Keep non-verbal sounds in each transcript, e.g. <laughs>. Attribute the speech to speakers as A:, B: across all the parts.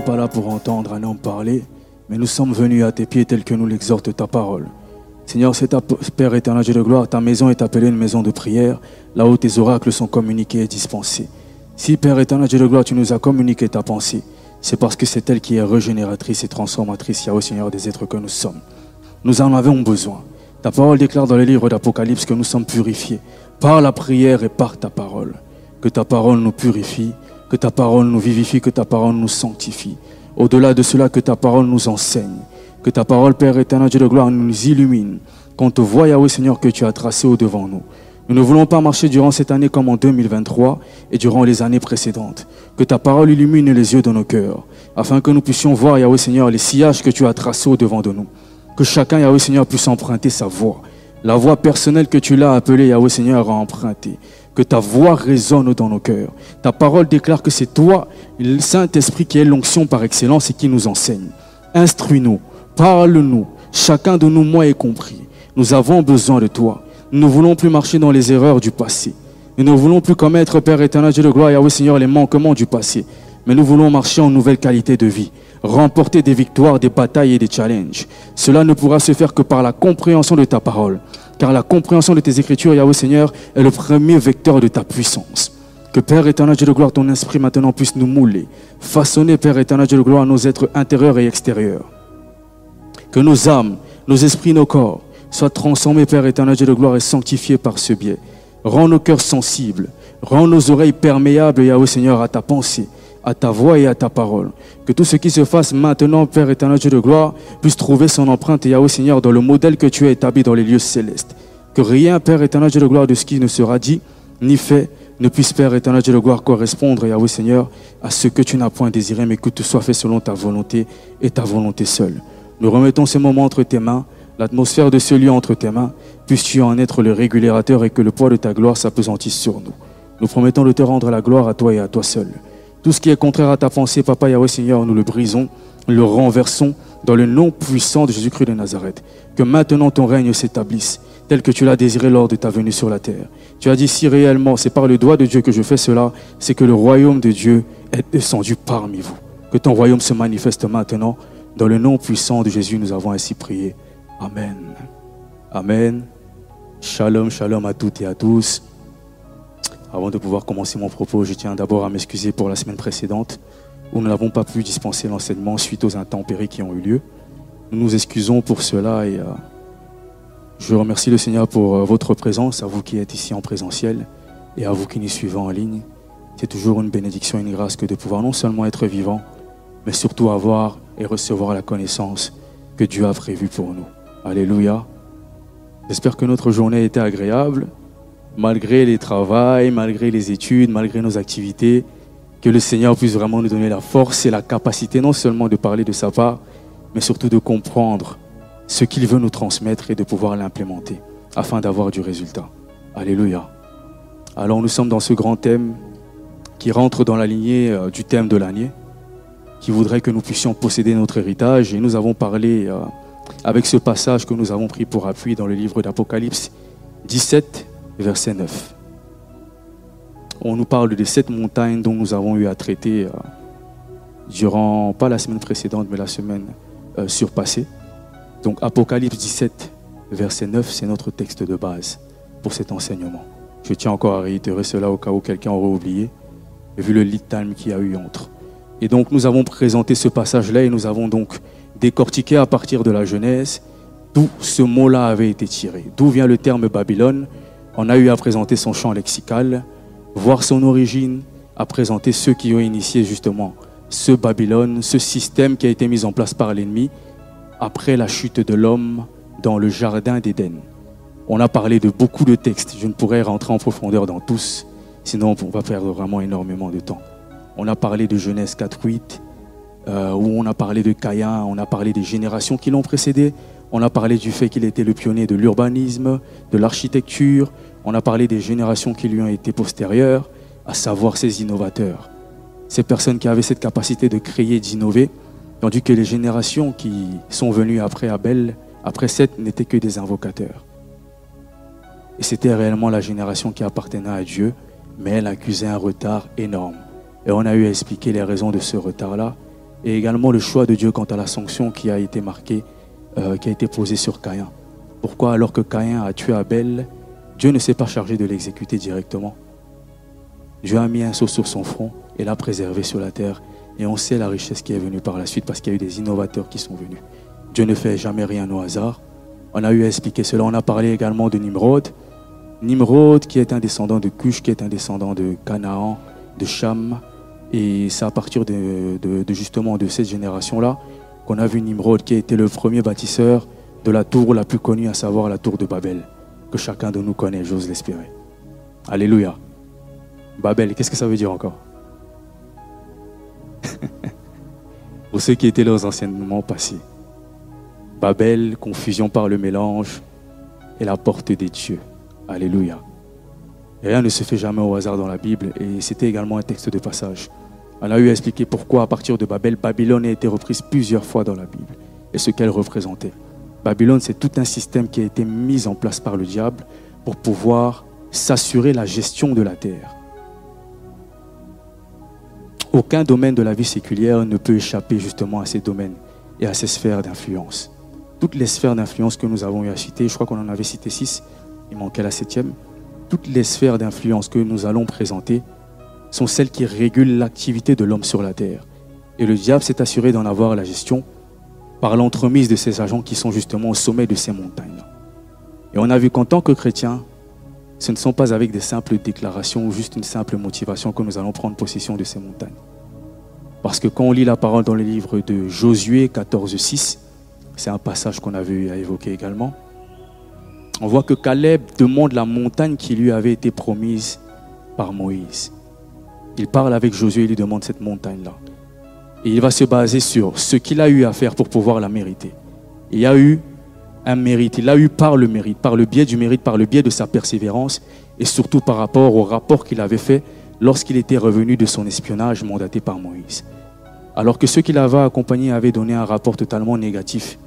A: pour entendre un homme parler, mais nous sommes venus à tes pieds tel que nous l'exhorte ta parole. Seigneur, c'est ta Père éternel de gloire, ta maison est appelée une maison de prière, là où tes oracles sont communiqués et dispensés. Si, Père éternel de gloire, tu nous as communiqué ta pensée, c'est parce que c'est elle qui est régénératrice et transformatrice, Yahweh Seigneur, des êtres que nous sommes. Nous en avons besoin. Ta parole déclare dans le livre d'Apocalypse que nous sommes purifiés par la prière et par ta parole. Que ta parole nous purifie, que ta parole nous vivifie, que ta parole nous sanctifie. Au-delà de cela, que ta parole nous enseigne. Que ta parole, Père éternel, Dieu de gloire, nous illumine. Qu'on te voie, Yahweh Seigneur, que tu as tracé au-devant nous. Nous ne voulons pas marcher durant cette année comme en 2023 et durant les années précédentes. Que ta parole illumine les yeux de nos cœurs, afin que nous puissions voir, Yahweh Seigneur, les sillages que tu as tracés au-devant de nous. Que chacun, Yahweh Seigneur, puisse emprunter sa voix. La voix personnelle que tu l'as appelée, Yahweh Seigneur, à emprunter que ta voix résonne dans nos cœurs. Ta parole déclare que c'est toi, le Saint-Esprit, qui est l'onction par excellence et qui nous enseigne. Instruis-nous, parle-nous, chacun de nous, moi y compris. Nous avons besoin de toi. Nous ne voulons plus marcher dans les erreurs du passé. Nous ne voulons plus commettre, Père éternel, Dieu de gloire, Yahweh Seigneur, les manquements du passé. Mais nous voulons marcher en nouvelle qualité de vie, remporter des victoires, des batailles et des challenges. Cela ne pourra se faire que par la compréhension de ta parole car la compréhension de tes écritures, Yahweh Seigneur, est le premier vecteur de ta puissance. Que Père éternel, Dieu de gloire, ton esprit maintenant puisse nous mouler, façonner, Père éternel, Dieu de gloire, nos êtres intérieurs et extérieurs. Que nos âmes, nos esprits, nos corps soient transformés, Père éternel, Dieu de gloire, et sanctifiés par ce biais. Rends nos cœurs sensibles, rends nos oreilles perméables, Yahweh Seigneur, à ta pensée, à ta voix et à ta parole. Que tout ce qui se fasse maintenant, Père éternel Dieu de gloire, puisse trouver son empreinte, Yahweh Seigneur, dans le modèle que tu as établi dans les lieux célestes. Que rien, Père éternel Dieu de gloire, de ce qui ne sera dit ni fait, ne puisse, Père éternel Dieu de gloire, correspondre, Yahweh Seigneur, à ce que tu n'as point désiré, mais que tout soit fait selon ta volonté et ta volonté seule. Nous remettons ces moments entre tes mains, l'atmosphère de ce lieu entre tes mains, puisses-tu en être le régulateur et que le poids de ta gloire s'apesantisse sur nous. Nous promettons de te rendre la gloire à toi et à toi seul. Tout ce qui est contraire à ta pensée, Papa Yahweh Seigneur, nous le brisons, le renversons dans le nom puissant de Jésus-Christ de Nazareth. Que maintenant ton règne s'établisse tel que tu l'as désiré lors de ta venue sur la terre. Tu as dit si réellement c'est par le doigt de Dieu que je fais cela, c'est que le royaume de Dieu est descendu parmi vous. Que ton royaume se manifeste maintenant. Dans le nom puissant de Jésus, nous avons ainsi prié. Amen. Amen. Shalom, shalom à toutes et à tous. Avant de pouvoir commencer mon propos, je tiens d'abord à m'excuser pour la semaine précédente où nous n'avons pas pu dispenser l'enseignement suite aux intempéries qui ont eu lieu. Nous nous excusons pour cela et euh, je remercie le Seigneur pour euh, votre présence, à vous qui êtes ici en présentiel et à vous qui nous suivez en ligne. C'est toujours une bénédiction et une grâce que de pouvoir non seulement être vivant, mais surtout avoir et recevoir la connaissance que Dieu a prévue pour nous. Alléluia. J'espère que notre journée a été agréable malgré les travails, malgré les études, malgré nos activités, que le Seigneur puisse vraiment nous donner la force et la capacité non seulement de parler de sa part, mais surtout de comprendre ce qu'il veut nous transmettre et de pouvoir l'implémenter afin d'avoir du résultat. Alléluia. Alors nous sommes dans ce grand thème qui rentre dans la lignée euh, du thème de l'année, qui voudrait que nous puissions posséder notre héritage. Et nous avons parlé euh, avec ce passage que nous avons pris pour appui dans le livre d'Apocalypse 17, verset 9. On nous parle de sept montagnes dont nous avons eu à traiter euh, durant, pas la semaine précédente, mais la semaine euh, surpassée. Donc Apocalypse 17, verset 9, c'est notre texte de base pour cet enseignement. Je tiens encore à réitérer cela au cas où quelqu'un aurait oublié, vu le lead time qu'il y a eu entre. Et donc nous avons présenté ce passage-là et nous avons donc décortiqué à partir de la Genèse d'où ce mot-là avait été tiré. D'où vient le terme Babylone on a eu à présenter son champ lexical, voir son origine, à présenter ceux qui ont initié justement ce Babylone, ce système qui a été mis en place par l'ennemi après la chute de l'homme dans le jardin d'Éden. On a parlé de beaucoup de textes, je ne pourrais rentrer en profondeur dans tous, sinon on va perdre vraiment énormément de temps. On a parlé de Genèse 4.8, euh, où on a parlé de Caïn, on a parlé des générations qui l'ont précédé, on a parlé du fait qu'il était le pionnier de l'urbanisme, de l'architecture, on a parlé des générations qui lui ont été postérieures, à savoir ces innovateurs, ces personnes qui avaient cette capacité de créer, d'innover, tandis que les générations qui sont venues après Abel, après Seth, n'étaient que des invocateurs. Et c'était réellement la génération qui appartenait à Dieu, mais elle accusait un retard énorme. Et on a eu à expliquer les raisons de ce retard-là et également le choix de Dieu quant à la sanction qui a été marquée, euh, qui a été posée sur Caïn. Pourquoi alors que Caïn a tué Abel, Dieu ne s'est pas chargé de l'exécuter directement? Dieu a mis un saut sur son front et l'a préservé sur la terre. Et on sait la richesse qui est venue par la suite parce qu'il y a eu des innovateurs qui sont venus. Dieu ne fait jamais rien au hasard. On a eu à expliquer cela. On a parlé également de Nimrod. Nimrod qui est un descendant de Cush, qui est un descendant de Canaan, de Cham, et c'est à partir de, justement de cette génération-là qu'on a vu Nimrod, qui a été le premier bâtisseur de la tour la plus connue, à savoir la tour de Babel, que chacun de nous connaît, j'ose l'espérer. Alléluia. Babel, qu'est-ce que ça veut dire encore? <laughs> Pour ceux qui étaient là aux enseignements passés. Babel, confusion par le mélange, et la porte des dieux. Alléluia. Rien ne se fait jamais au hasard dans la Bible, et c'était également un texte de passage. On a eu à expliquer pourquoi, à partir de Babel, Babylone a été reprise plusieurs fois dans la Bible et ce qu'elle représentait. Babylone, c'est tout un système qui a été mis en place par le diable pour pouvoir s'assurer la gestion de la terre. Aucun domaine de la vie séculière ne peut échapper justement à ces domaines et à ces sphères d'influence. Toutes les sphères d'influence que nous avons eu à citer, je crois qu'on en avait cité six, il manquait la septième, toutes les sphères d'influence que nous allons présenter sont celles qui régulent l'activité de l'homme sur la terre. Et le diable s'est assuré d'en avoir la gestion par l'entremise de ces agents qui sont justement au sommet de ces montagnes. Et on a vu qu'en tant que chrétiens, ce ne sont pas avec des simples déclarations ou juste une simple motivation que nous allons prendre possession de ces montagnes. Parce que quand on lit la parole dans le livre de Josué 14, 6, c'est un passage qu'on avait eu à évoquer également, on voit que Caleb demande la montagne qui lui avait été promise par Moïse. Il parle avec Josué et lui demande cette montagne-là. Et il va se baser sur ce qu'il a eu à faire pour pouvoir la mériter. Il y a eu un mérite. Il l'a eu par le mérite, par le biais du mérite, par le biais de sa persévérance et surtout par rapport au rapport qu'il avait fait lorsqu'il était revenu de son espionnage mandaté par Moïse. Alors que ceux qui l'avaient accompagné avaient donné un rapport totalement négatif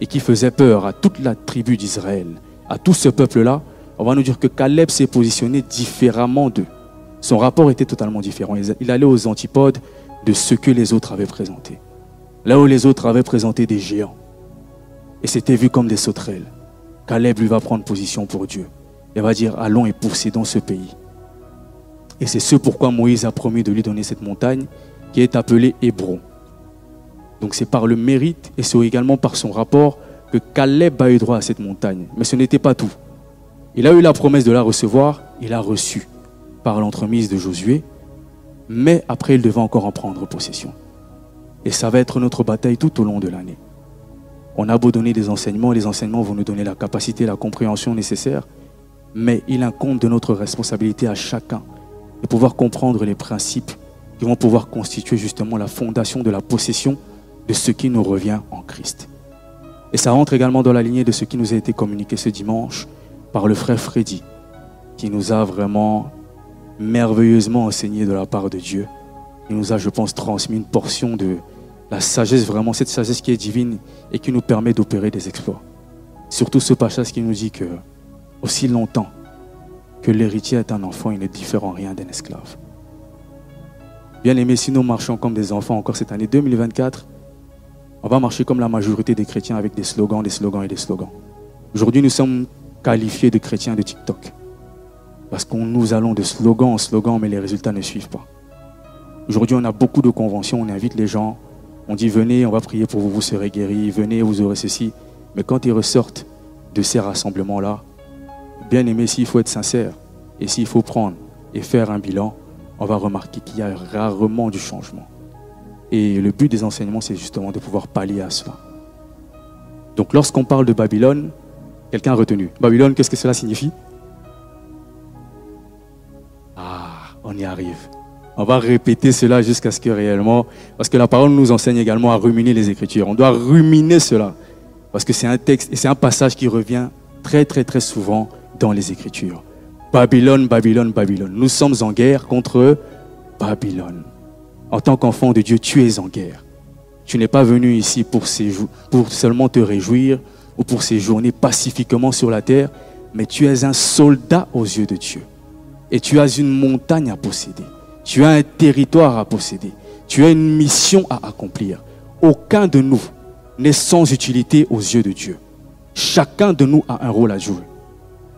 A: et qui faisait peur à toute la tribu d'Israël, à tout ce peuple-là, on va nous dire que Caleb s'est positionné différemment d'eux. Son rapport était totalement différent. Il allait aux antipodes de ce que les autres avaient présenté. Là où les autres avaient présenté des géants. Et c'était vu comme des sauterelles. Caleb lui va prendre position pour Dieu. Il va dire, allons et dans ce pays. Et c'est ce pourquoi Moïse a promis de lui donner cette montagne qui est appelée Hébron. Donc c'est par le mérite et c'est également par son rapport que Caleb a eu droit à cette montagne. Mais ce n'était pas tout. Il a eu la promesse de la recevoir, il a reçu par l'entremise de Josué, mais après il devait encore en prendre possession. Et ça va être notre bataille tout au long de l'année. On a beau donner des enseignements, les enseignements vont nous donner la capacité, la compréhension nécessaire, mais il incombe de notre responsabilité à chacun de pouvoir comprendre les principes qui vont pouvoir constituer justement la fondation de la possession de ce qui nous revient en Christ. Et ça rentre également dans la lignée de ce qui nous a été communiqué ce dimanche par le frère Freddy, qui nous a vraiment merveilleusement enseigné de la part de Dieu. Il nous a, je pense, transmis une portion de la sagesse, vraiment cette sagesse qui est divine et qui nous permet d'opérer des exploits. Surtout ce passage qui nous dit que aussi longtemps que l'héritier est un enfant, il n'est différent rien d'un esclave. Bien aimé, si nous marchons comme des enfants encore cette année 2024, on va marcher comme la majorité des chrétiens avec des slogans, des slogans et des slogans. Aujourd'hui, nous sommes qualifiés de chrétiens de TikTok. Parce qu'on nous allons de slogan en slogan, mais les résultats ne suivent pas. Aujourd'hui, on a beaucoup de conventions, on invite les gens, on dit venez, on va prier pour vous, vous serez guéris, venez, vous aurez ceci. Mais quand ils ressortent de ces rassemblements-là, bien aimé, s'il faut être sincère et s'il faut prendre et faire un bilan, on va remarquer qu'il y a rarement du changement. Et le but des enseignements, c'est justement de pouvoir pallier à cela. Donc lorsqu'on parle de Babylone, quelqu'un a retenu. Babylone, qu'est-ce que cela signifie? On y arrive. On va répéter cela jusqu'à ce que réellement, parce que la parole nous enseigne également à ruminer les Écritures. On doit ruminer cela, parce que c'est un texte et c'est un passage qui revient très très très souvent dans les Écritures. Babylone, Babylone, Babylone. Nous sommes en guerre contre Babylone. En tant qu'enfant de Dieu, tu es en guerre. Tu n'es pas venu ici pour, pour seulement te réjouir ou pour séjourner pacifiquement sur la terre, mais tu es un soldat aux yeux de Dieu. Et tu as une montagne à posséder. Tu as un territoire à posséder. Tu as une mission à accomplir. Aucun de nous n'est sans utilité aux yeux de Dieu. Chacun de nous a un rôle à jouer.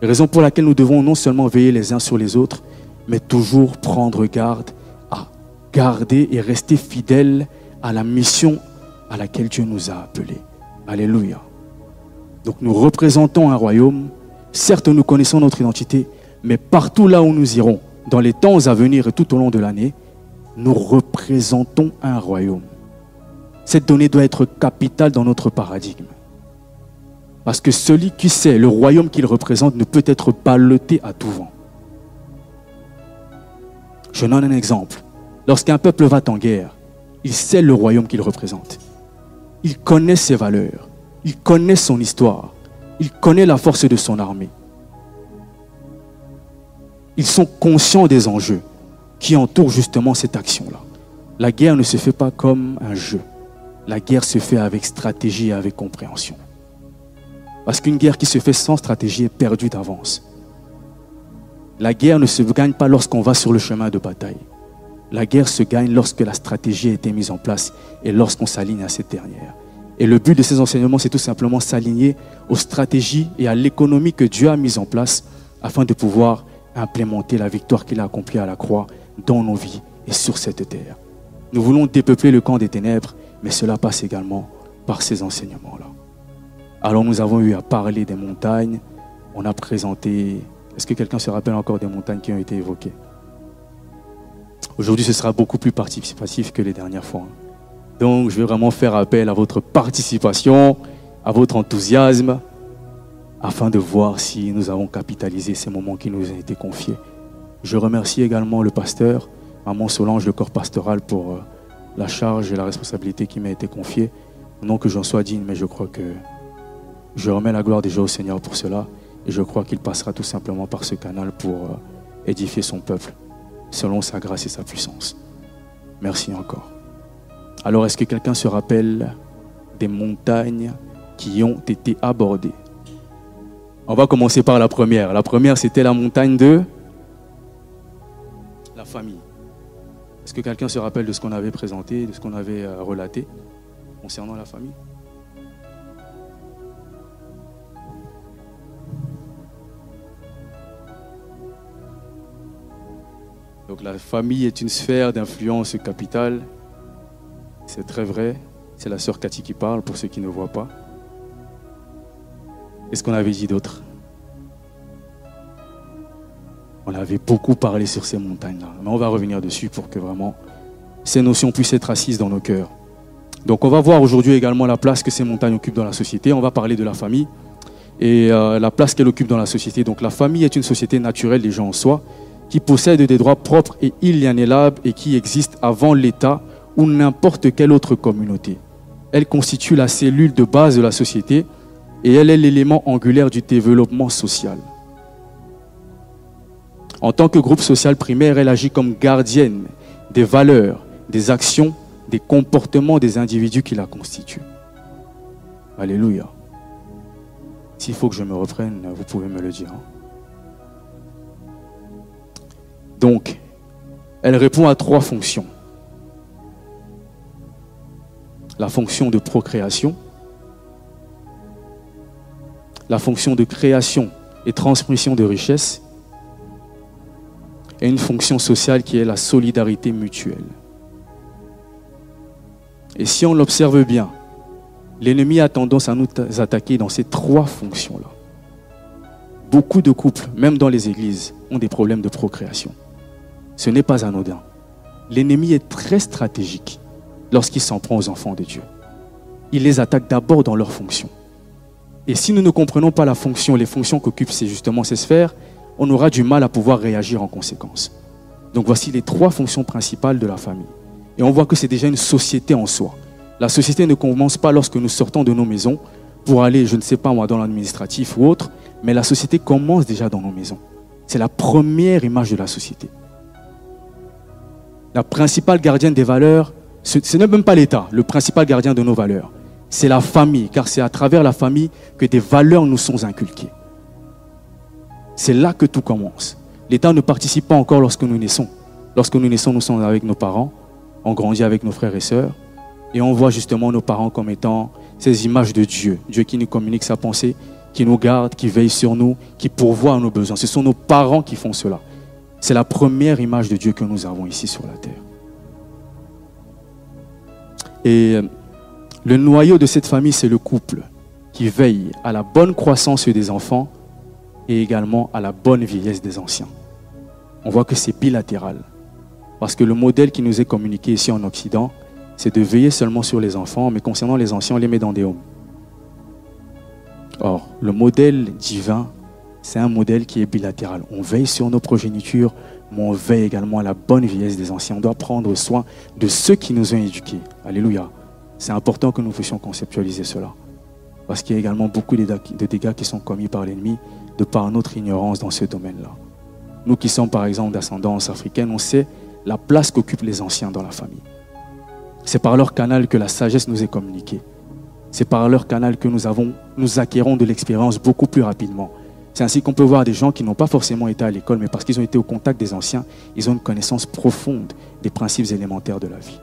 A: Raison pour laquelle nous devons non seulement veiller les uns sur les autres, mais toujours prendre garde à garder et rester fidèles à la mission à laquelle Dieu nous a appelés. Alléluia. Donc nous représentons un royaume. Certes, nous connaissons notre identité, mais partout là où nous irons, dans les temps à venir et tout au long de l'année, nous représentons un royaume. Cette donnée doit être capitale dans notre paradigme. Parce que celui qui sait le royaume qu'il représente ne peut être ballotté à tout vent. Je donne un exemple. Lorsqu'un peuple va en guerre, il sait le royaume qu'il représente. Il connaît ses valeurs. Il connaît son histoire. Il connaît la force de son armée. Ils sont conscients des enjeux qui entourent justement cette action-là. La guerre ne se fait pas comme un jeu. La guerre se fait avec stratégie et avec compréhension. Parce qu'une guerre qui se fait sans stratégie est perdue d'avance. La guerre ne se gagne pas lorsqu'on va sur le chemin de bataille. La guerre se gagne lorsque la stratégie a été mise en place et lorsqu'on s'aligne à cette dernière. Et le but de ces enseignements, c'est tout simplement s'aligner aux stratégies et à l'économie que Dieu a mise en place afin de pouvoir implémenter la victoire qu'il a accomplie à la croix dans nos vies et sur cette terre. Nous voulons dépeupler le camp des ténèbres, mais cela passe également par ces enseignements-là. Alors nous avons eu à parler des montagnes. On a présenté... Est-ce que quelqu'un se rappelle encore des montagnes qui ont été évoquées? Aujourd'hui, ce sera beaucoup plus participatif que les dernières fois. Donc, je vais vraiment faire appel à votre participation, à votre enthousiasme, afin de voir si nous avons capitalisé ces moments qui nous ont été confiés. Je remercie également le pasteur, Maman Solange, le corps pastoral, pour euh, la charge et la responsabilité qui m'a été confiée. Non que j'en sois digne, mais je crois que je remets la gloire déjà au Seigneur pour cela et je crois qu'il passera tout simplement par ce canal pour euh, édifier son peuple selon sa grâce et sa puissance. Merci encore. Alors est-ce que quelqu'un se rappelle des montagnes qui ont été abordées? On va commencer par la première. La première, c'était la montagne de la famille. Est-ce que quelqu'un se rappelle de ce qu'on avait présenté, de ce qu'on avait euh, relaté concernant la famille? Donc la famille est une sphère d'influence capitale. C'est très vrai. C'est la sœur Cathy qui parle pour ceux qui ne voient pas. Qu'est-ce qu'on avait dit d'autre On avait beaucoup parlé sur ces montagnes-là. Mais on va revenir dessus pour que vraiment ces notions puissent être assises dans nos cœurs. Donc on va voir aujourd'hui également la place que ces montagnes occupent dans la société. On va parler de la famille et euh, la place qu'elle occupe dans la société. Donc la famille est une société naturelle des gens en soi qui possède des droits propres et inaliénables et qui existe avant l'État ou n'importe quelle autre communauté. Elle constitue la cellule de base de la société et elle est l'élément angulaire du développement social. En tant que groupe social primaire, elle agit comme gardienne des valeurs, des actions, des comportements des individus qui la constituent. Alléluia. S'il faut que je me reprenne, vous pouvez me le dire. Hein. Donc, elle répond à trois fonctions. La fonction de procréation, la fonction de création et transmission de richesses, et une fonction sociale qui est la solidarité mutuelle. Et si on l'observe bien, l'ennemi a tendance à nous attaquer dans ces trois fonctions-là. Beaucoup de couples, même dans les églises, ont des problèmes de procréation. Ce n'est pas anodin. L'ennemi est très stratégique lorsqu'il s'en prend aux enfants de Dieu. Il les attaque d'abord dans leurs fonctions. Et si nous ne comprenons pas la fonction, les fonctions qu'occupent justement ces sphères, on aura du mal à pouvoir réagir en conséquence. Donc voici les trois fonctions principales de la famille. Et on voit que c'est déjà une société en soi. La société ne commence pas lorsque nous sortons de nos maisons pour aller, je ne sais pas moi, dans l'administratif ou autre, mais la société commence déjà dans nos maisons. C'est la première image de la société. La principale gardienne des valeurs, ce n'est même pas l'État, le principal gardien de nos valeurs. C'est la famille, car c'est à travers la famille que des valeurs nous sont inculquées. C'est là que tout commence. L'État ne participe pas encore lorsque nous naissons. Lorsque nous naissons, nous sommes avec nos parents, on grandit avec nos frères et sœurs, et on voit justement nos parents comme étant ces images de Dieu, Dieu qui nous communique sa pensée, qui nous garde, qui veille sur nous, qui pourvoit à nos besoins. Ce sont nos parents qui font cela. C'est la première image de Dieu que nous avons ici sur la terre. Et euh, le noyau de cette famille, c'est le couple qui veille à la bonne croissance des enfants et également à la bonne vieillesse des anciens. On voit que c'est bilatéral. Parce que le modèle qui nous est communiqué ici en Occident, c'est de veiller seulement sur les enfants, mais concernant les anciens, on les met dans des hommes. Or, le modèle divin, c'est un modèle qui est bilatéral. On veille sur nos progénitures, mais on veille également à la bonne vieillesse des anciens. On doit prendre soin de ceux qui nous ont éduqués. Alléluia. C'est important que nous puissions conceptualiser cela. Parce qu'il y a également beaucoup de dégâts qui sont commis par l'ennemi de par notre ignorance dans ce domaine-là. Nous qui sommes par exemple d'ascendance africaine, on sait la place qu'occupent les anciens dans la famille. C'est par leur canal que la sagesse nous est communiquée. C'est par leur canal que nous, avons, nous acquérons de l'expérience beaucoup plus rapidement. C'est ainsi qu'on peut voir des gens qui n'ont pas forcément été à l'école, mais parce qu'ils ont été au contact des anciens, ils ont une connaissance profonde des principes élémentaires de la vie.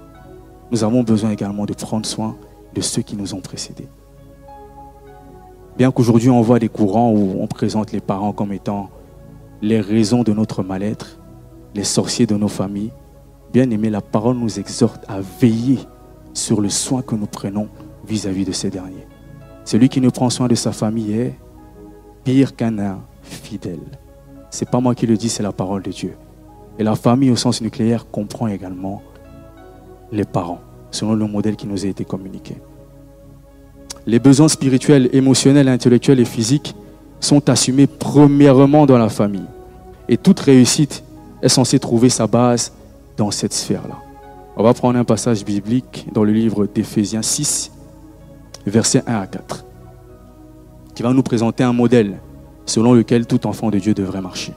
A: Nous avons besoin également de prendre soin de ceux qui nous ont précédés. Bien qu'aujourd'hui on voit des courants où on présente les parents comme étant les raisons de notre mal-être, les sorciers de nos familles, Bien aimé, la parole nous exhorte à veiller sur le soin que nous prenons vis-à-vis de ces derniers. Celui qui ne prend soin de sa famille est pire qu'un infidèle. Ce n'est pas moi qui le dis, c'est la parole de Dieu. Et la famille au sens nucléaire comprend également les parents, selon le modèle qui nous a été communiqué. Les besoins spirituels, émotionnels, intellectuels et physiques sont assumés premièrement dans la famille. Et toute réussite est censée trouver sa base dans cette sphère-là. On va prendre un passage biblique dans le livre d'Éphésiens 6, versets 1 à 4, qui va nous présenter un modèle selon lequel tout enfant de Dieu devrait marcher.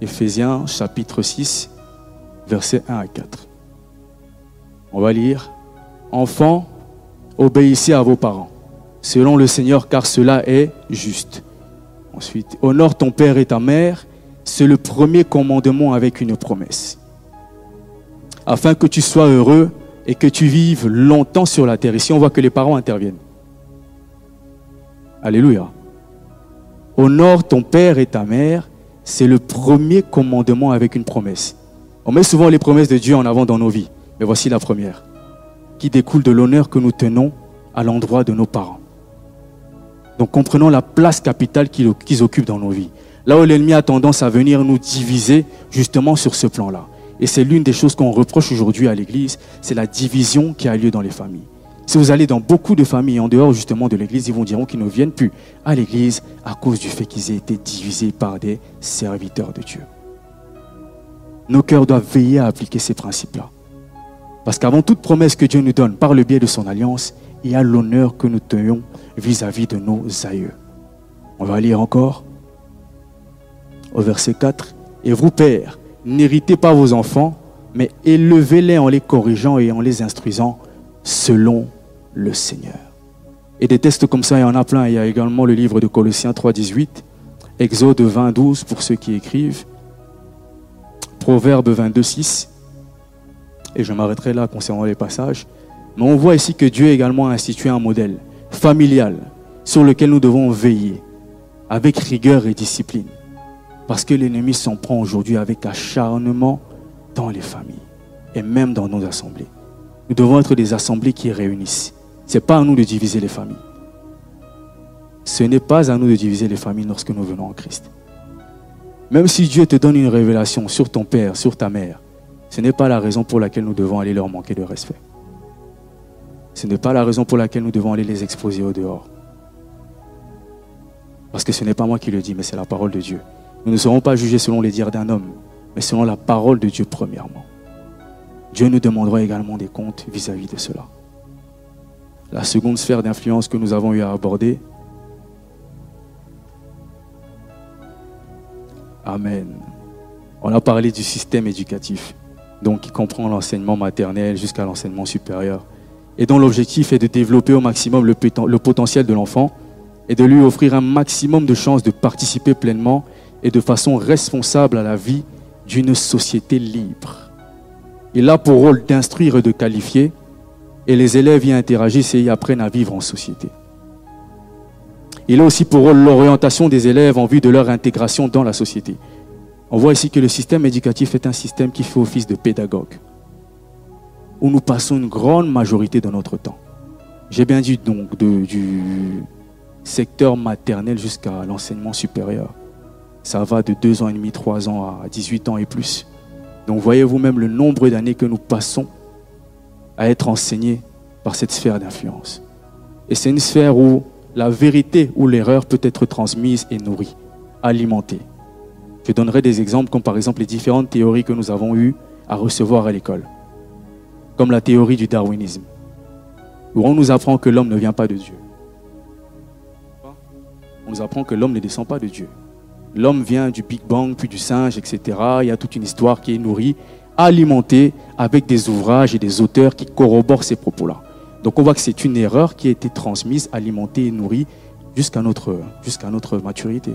A: Éphésiens chapitre 6, versets 1 à 4. On va lire Enfants, obéissez à vos parents, selon le Seigneur, car cela est juste. Ensuite, honore ton père et ta mère c'est le premier commandement avec une promesse. Afin que tu sois heureux et que tu vives longtemps sur la terre. Ici, on voit que les parents interviennent. Alléluia. Honore ton père et ta mère. C'est le premier commandement avec une promesse. On met souvent les promesses de Dieu en avant dans nos vies. Mais voici la première, qui découle de l'honneur que nous tenons à l'endroit de nos parents. Donc comprenons la place capitale qu'ils occupent dans nos vies. Là où l'ennemi a tendance à venir nous diviser justement sur ce plan-là. Et c'est l'une des choses qu'on reproche aujourd'hui à l'Église, c'est la division qui a lieu dans les familles. Si vous allez dans beaucoup de familles en dehors justement de l'Église, ils vous diront qu'ils ne viennent plus à l'Église à cause du fait qu'ils aient été divisés par des serviteurs de Dieu. Nos cœurs doivent veiller à appliquer ces principes-là. Parce qu'avant toute promesse que Dieu nous donne par le biais de son alliance, il y a l'honneur que nous tenions vis-à-vis de nos aïeux. On va lire encore au verset 4. Et vous, pères, n'héritez pas vos enfants, mais élevez-les en les corrigeant et en les instruisant selon le Seigneur. Et des textes comme ça, il y en a plein. Il y a également le livre de Colossiens 3, 18, Exode 20, 12 pour ceux qui écrivent, Proverbe 22, 6. Et je m'arrêterai là concernant les passages. Mais on voit ici que Dieu également a institué un modèle familial sur lequel nous devons veiller avec rigueur et discipline. Parce que l'ennemi s'en prend aujourd'hui avec acharnement dans les familles et même dans nos assemblées. Nous devons être des assemblées qui réunissent. Ce n'est pas à nous de diviser les familles. Ce n'est pas à nous de diviser les familles lorsque nous venons en Christ. Même si Dieu te donne une révélation sur ton père, sur ta mère, ce n'est pas la raison pour laquelle nous devons aller leur manquer de respect. Ce n'est pas la raison pour laquelle nous devons aller les exposer au dehors. Parce que ce n'est pas moi qui le dis, mais c'est la parole de Dieu. Nous ne serons pas jugés selon les dires d'un homme, mais selon la parole de Dieu premièrement. Dieu nous demandera également des comptes vis-à-vis de cela. La seconde sphère d'influence que nous avons eu à aborder. Amen. On a parlé du système éducatif, donc qui comprend l'enseignement maternel jusqu'à l'enseignement supérieur, et dont l'objectif est de développer au maximum le, potentiel de l'enfant et de lui offrir un maximum de chances de participer pleinement et de façon responsable à la vie d'une société libre. Il a pour rôle d'instruire et de qualifier, et les élèves y interagissent et y apprennent à vivre en société. Il a aussi pour rôle l'orientation des élèves en vue de leur intégration dans la société. On voit ici que le système éducatif est un système qui fait office de pédagogue, où nous passons une grande majorité de notre temps. J'ai bien dit donc du secteur maternel jusqu'à l'enseignement supérieur. Ça va de 2 ans et demi, 3 ans à 18 ans et plus. Donc voyez vous-même le nombre d'années que nous passons à être enseignés par cette sphère d'influence. Et c'est une sphère où la vérité ou l'erreur peut être transmise et nourrie, alimentée. Je donnerai des exemples comme par exemple les différentes théories que nous avons eues à recevoir à l'école, comme la théorie du darwinisme, où on nous apprend que l'homme ne vient pas de Dieu. On nous apprend que l'homme ne descend pas de Dieu. L'homme vient du Big Bang, puis du singe, etc. Il y a toute une histoire qui est nourrie alimenté avec des ouvrages et des auteurs qui corroborent ces propos-là. Donc on voit que c'est une erreur qui a été transmise, alimentée et nourrie jusqu'à notre, maturité.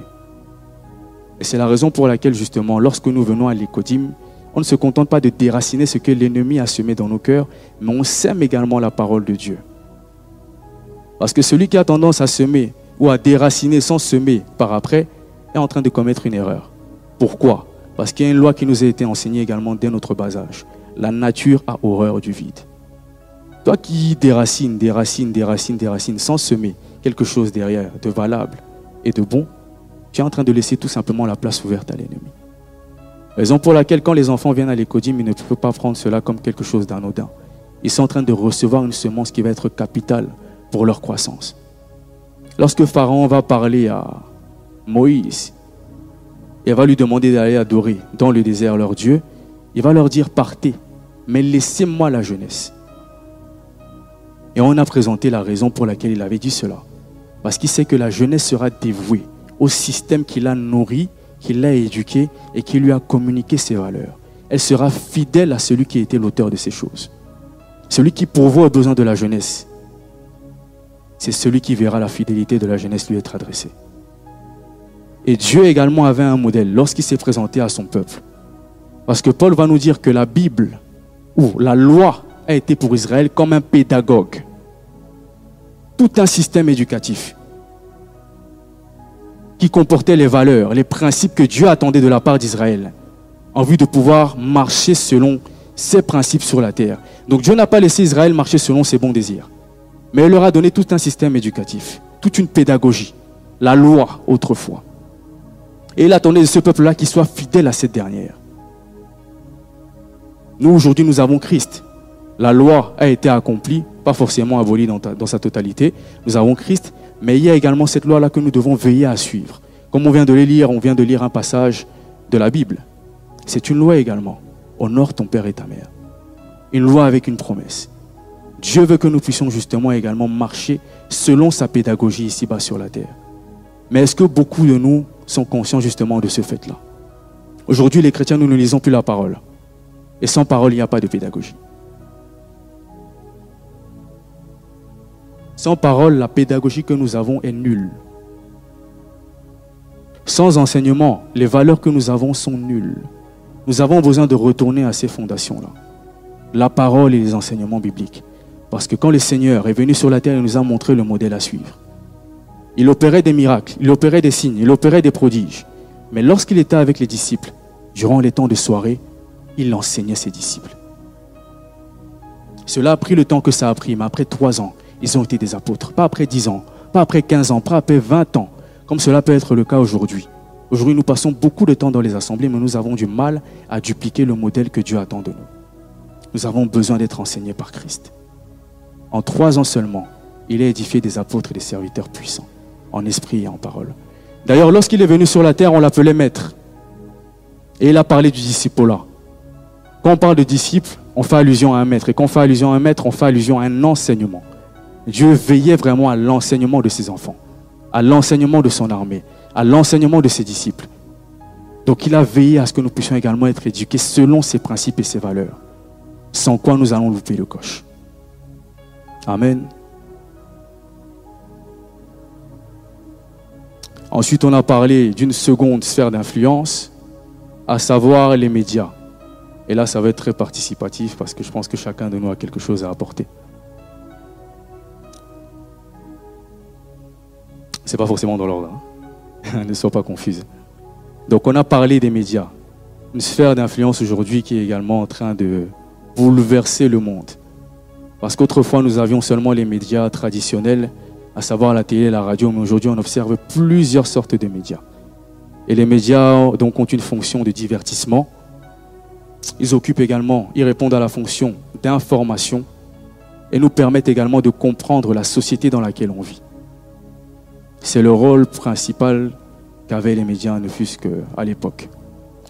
A: Et c'est la raison pour laquelle justement, lorsque nous venons à l'écodim, on ne se contente pas de déraciner ce que l'ennemi a semé dans nos cœurs, mais on sème également la parole de Dieu. Parce que celui qui a tendance à semer ou à déraciner sans semer par après est en train de commettre une erreur. Pourquoi? Parce qu'il y a une loi qui nous a été enseignée également dès notre bas âge. La nature a horreur du vide. Toi qui déracines, déracines, déracines, déracines, sans semer quelque chose derrière de valable et de bon, tu es en train de laisser tout simplement la place ouverte à l'ennemi. Raison pour laquelle quand les enfants viennent à l'écodim, ils ne peuvent pas prendre cela comme quelque chose d'anodin. Ils sont en train de recevoir une semence qui va être capitale pour leur croissance. Lorsque Pharaon va parler à Moïse, et va lui demander d'aller adorer dans le désert leur Dieu, il va leur dire partez, mais laissez-moi la jeunesse. Et on a présenté la raison pour laquelle il avait dit cela. Parce qu'il sait que la jeunesse sera dévouée au système qu'il a nourri, qu'il a éduqué et qui lui a communiqué ses valeurs. Elle sera fidèle à celui qui était l'auteur de ces choses. Celui qui pourvoit aux besoins de la jeunesse, c'est celui qui verra la fidélité de la jeunesse lui être adressée. Et Dieu également avait un modèle lorsqu'il s'est présenté à son peuple. Parce que Paul va nous dire que la Bible ou la loi a été pour Israël comme un pédagogue. Tout un système éducatif qui comportait les valeurs, les principes que Dieu attendait de la part d'Israël en vue de pouvoir marcher selon ses principes sur la terre. Donc Dieu n'a pas laissé Israël marcher selon ses bons désirs, mais il leur a donné tout un système éducatif, toute une pédagogie, la loi autrefois. Et il attendait de ce peuple-là qu'il soit fidèle à cette dernière. Nous, aujourd'hui, nous avons Christ. La loi a été accomplie, pas forcément abolie dans, dans sa totalité. Nous avons Christ, mais il y a également cette loi-là que nous devons veiller à suivre. Comme on vient de le lire, on vient de lire un passage de la Bible. C'est une loi également. Honore ton père et ta mère. Une loi avec une promesse. Dieu veut que nous puissions justement également marcher selon sa pédagogie ici-bas sur la terre. Mais est-ce que beaucoup de nous sont conscients justement de ce fait-là? Aujourd'hui, les chrétiens, nous ne lisons plus la parole. Et sans parole, il n'y a pas de pédagogie. Sans parole, la pédagogie que nous avons est nulle. Sans enseignement, les valeurs que nous avons sont nulles. Nous avons besoin de retourner à ces fondations-là. La parole et les enseignements bibliques. Parce que quand le Seigneur est venu sur la terre, il nous a montré le modèle à suivre. Il opérait des miracles, il opérait des signes, il opérait des prodiges. Mais lorsqu'il était avec les disciples, durant les temps de soirée, il enseignait ses disciples. Cela a pris le temps que ça a pris, mais après trois ans, ils ont été des apôtres. Pas après dix ans, pas après quinze ans, pas après vingt ans, comme cela peut être le cas aujourd'hui. Aujourd'hui, nous passons beaucoup de temps dans les assemblées, mais nous avons du mal à dupliquer le modèle que Dieu attend de nous. Nous avons besoin d'être enseignés par Christ. En trois ans seulement, il a édifié des apôtres et des serviteurs puissants, en esprit et en parole. D'ailleurs, lorsqu'il est venu sur la terre, on l'appelait maître. Et il a parlé du disciple-là. Quand on parle de disciple, on fait allusion à un maître. Et quand on fait allusion à un maître, on fait allusion à un enseignement. Dieu veillait vraiment à l'enseignement de ses enfants, à l'enseignement de son armée, à l'enseignement de ses disciples. Donc il a veillé à ce que nous puissions également être éduqués selon ses principes et ses valeurs, sans quoi nous allons louper le coche. Amen. Ensuite, on a parlé d'une seconde sphère d'influence, à savoir les médias. Et là, ça va être très participatif parce que je pense que chacun de nous a quelque chose à apporter. Ce n'est pas forcément dans l'ordre. Hein. <laughs> ne sois pas confuse. Donc, on a parlé des médias. Une sphère d'influence aujourd'hui qui est également en train de bouleverser le monde. Parce qu'autrefois, nous avions seulement les médias traditionnels, à savoir la télé et la radio, mais aujourd'hui, on observe plusieurs sortes de médias. Et les médias donc, ont une fonction de divertissement, ils occupent également, ils répondent à la fonction d'information et nous permettent également de comprendre la société dans laquelle on vit. C'est le rôle principal qu'avaient les médias, ne fût-ce qu'à l'époque.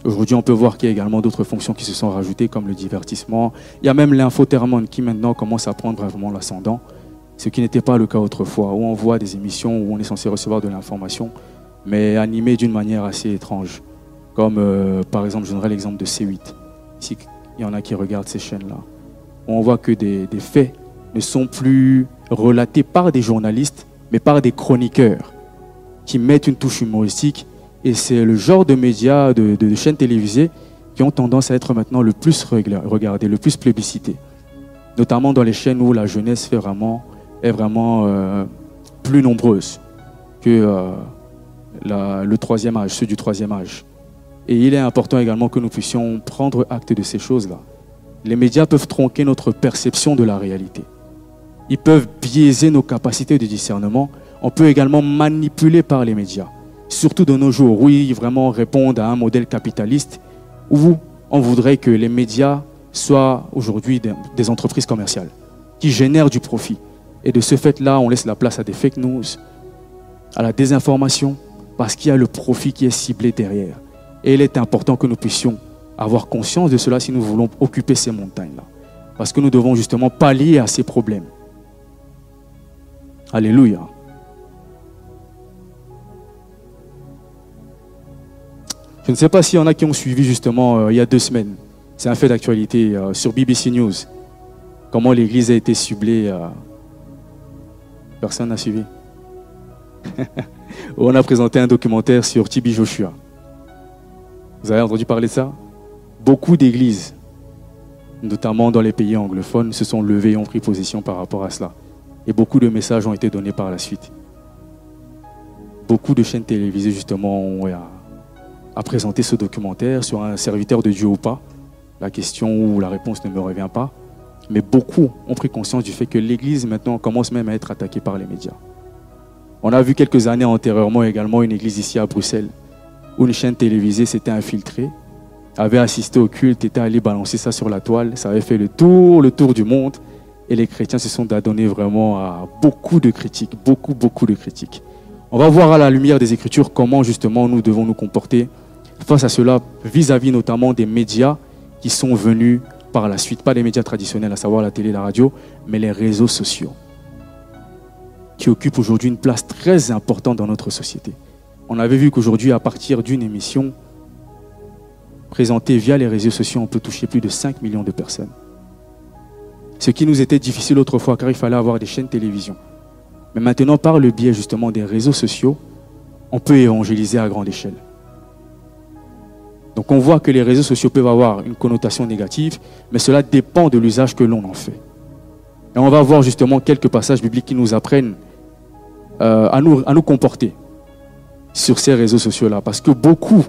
A: Aujourd'hui, on peut voir qu'il y a également d'autres fonctions qui se sont rajoutées, comme le divertissement. Il y a même l'infotainment qui maintenant commence à prendre vraiment l'ascendant, ce qui n'était pas le cas autrefois, où on voit des émissions où on est censé recevoir de l'information, mais animées d'une manière assez étrange. Comme euh, par exemple, je donnerai l'exemple de C8 s'il y en a qui regardent ces chaînes-là, on voit que des, faits ne sont plus relatés par des journalistes, mais par des chroniqueurs qui mettent une touche humoristique. Et c'est le genre de médias, de, chaînes télévisées qui ont tendance à être maintenant le plus regardé, le plus plébiscité. Notamment dans les chaînes où la jeunesse vraiment, est vraiment euh, plus nombreuse que euh, le troisième âge, ceux du troisième âge. Et il est important également que nous puissions prendre acte de ces choses-là. Les médias peuvent tronquer notre perception de la réalité. Ils peuvent biaiser nos capacités de discernement. On peut également manipuler par les médias. Surtout de nos jours, où ils vraiment répondent à un modèle capitaliste, où on voudrait que les médias soient aujourd'hui des entreprises commerciales qui génèrent du profit. Et de ce fait-là, on laisse la place à des fake news, à la désinformation, parce qu'il y a le profit qui est ciblé derrière. Et il est important que nous puissions avoir conscience de cela si nous voulons occuper ces montagnes-là. Parce que nous devons justement pallier à ces problèmes. Alléluia. Je ne sais pas s'il y en a qui ont suivi justement euh, il y a deux semaines. C'est un fait d'actualité euh, sur BBC News. Comment l'Église a été ciblée. Euh, personne n'a suivi. <laughs> On a présenté un documentaire sur Tibi Joshua. Vous avez entendu parler de ça? Beaucoup d'églises, notamment dans les pays anglophones, se sont levées et ont pris position par rapport à cela. Et beaucoup de messages ont été donnés par la suite. Beaucoup de chaînes télévisées, justement, ont à, présenter ce documentaire sur un serviteur de Dieu ou pas. La question ou la réponse ne me revient pas. Mais beaucoup ont pris conscience du fait que l'Église maintenant commence même à être attaquée par les médias. On a vu quelques années antérieurement également une église ici à Bruxelles où une chaîne télévisée s'était infiltrée, avait assisté au culte, était allé balancer ça sur la toile. Ça avait fait le tour, le tour du monde. Et les chrétiens se sont adonnés vraiment à beaucoup de critiques, beaucoup, beaucoup de critiques. On va voir à la lumière des Écritures comment justement nous devons nous comporter face à cela, vis-à-vis notamment des médias qui sont venus par la suite, pas les médias traditionnels, à savoir la télé, la radio, mais les réseaux sociaux, qui occupent aujourd'hui une place très importante dans notre société. On avait vu qu'aujourd'hui, à partir d'une émission présentée via les réseaux sociaux, on peut toucher plus de 5 millions de personnes. Ce qui nous était difficile autrefois, car il fallait avoir des chaînes télévision. Mais maintenant, par le biais justement des réseaux sociaux, on peut évangéliser à grande échelle. Donc on voit que les réseaux sociaux peuvent avoir une connotation négative, mais cela dépend de l'usage que l'on en fait. Et on va voir justement quelques passages bibliques qui nous apprennent euh, à, nous, à nous comporter sur ces réseaux sociaux-là. Parce que beaucoup,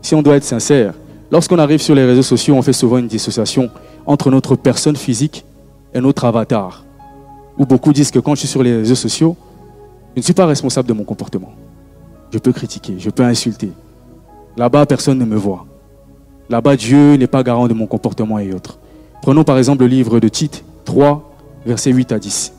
A: si on doit être sincère, lorsqu'on arrive sur les réseaux sociaux, on fait souvent une dissociation entre notre personne physique et notre avatar. Où beaucoup disent que quand je suis sur les réseaux sociaux, je ne suis pas responsable de mon comportement. Je peux critiquer, je peux insulter, Là-bas, personne ne me voit. Là-bas, Dieu n'est pas garant de mon comportement et autres. Prenons par exemple le livre de Tite 3, versets 8 à 10.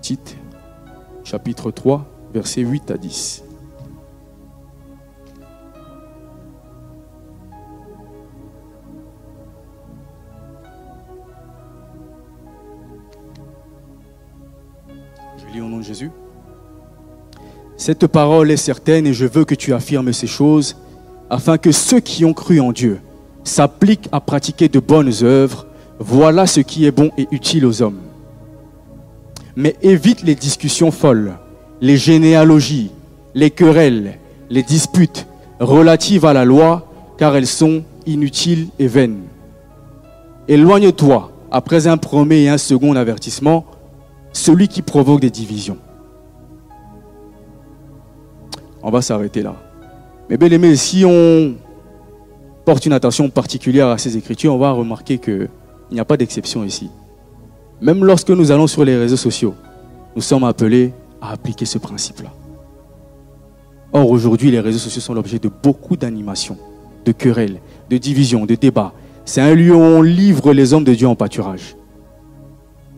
A: Tite, chapitre 3, versets 8 à 10. Au nom de Jésus. Cette parole est certaine et je veux que tu affirmes ces choses afin que ceux qui ont cru en Dieu s'appliquent à pratiquer de bonnes œuvres. Voilà ce qui est bon et utile aux hommes mais évite les discussions folles, les généalogies, les querelles, les disputes relatives à la loi, car elles sont inutiles et vaines. Éloigne-toi, après un premier et un second avertissement, celui qui provoque des divisions. On va s'arrêter là. Mais bien aimé, si on porte une attention particulière à ces écritures, on va remarquer qu'il n'y a pas d'exception ici. Même lorsque nous allons sur les réseaux sociaux, nous sommes appelés à appliquer ce principe-là. Or, aujourd'hui, les réseaux sociaux sont l'objet de beaucoup d'animations, de querelles, de divisions, de débats. C'est un lieu où on livre les hommes de Dieu en pâturage,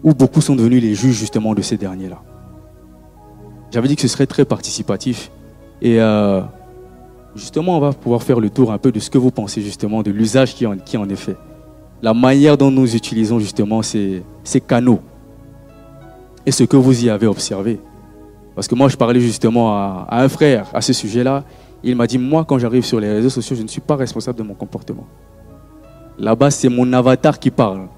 A: où beaucoup sont devenus les juges justement de ces derniers-là. J'avais dit que ce serait très participatif et euh, justement, on va pouvoir faire le tour un peu de ce que vous pensez justement de l'usage qui en, qui en est fait la manière dont nous utilisons justement ces, canaux et ce que vous y avez observé. Parce que moi, je parlais justement à, un frère à ce sujet-là. Il m'a dit, moi, quand j'arrive sur les réseaux sociaux, je ne suis pas responsable de mon comportement. Là-bas, c'est mon avatar qui parle.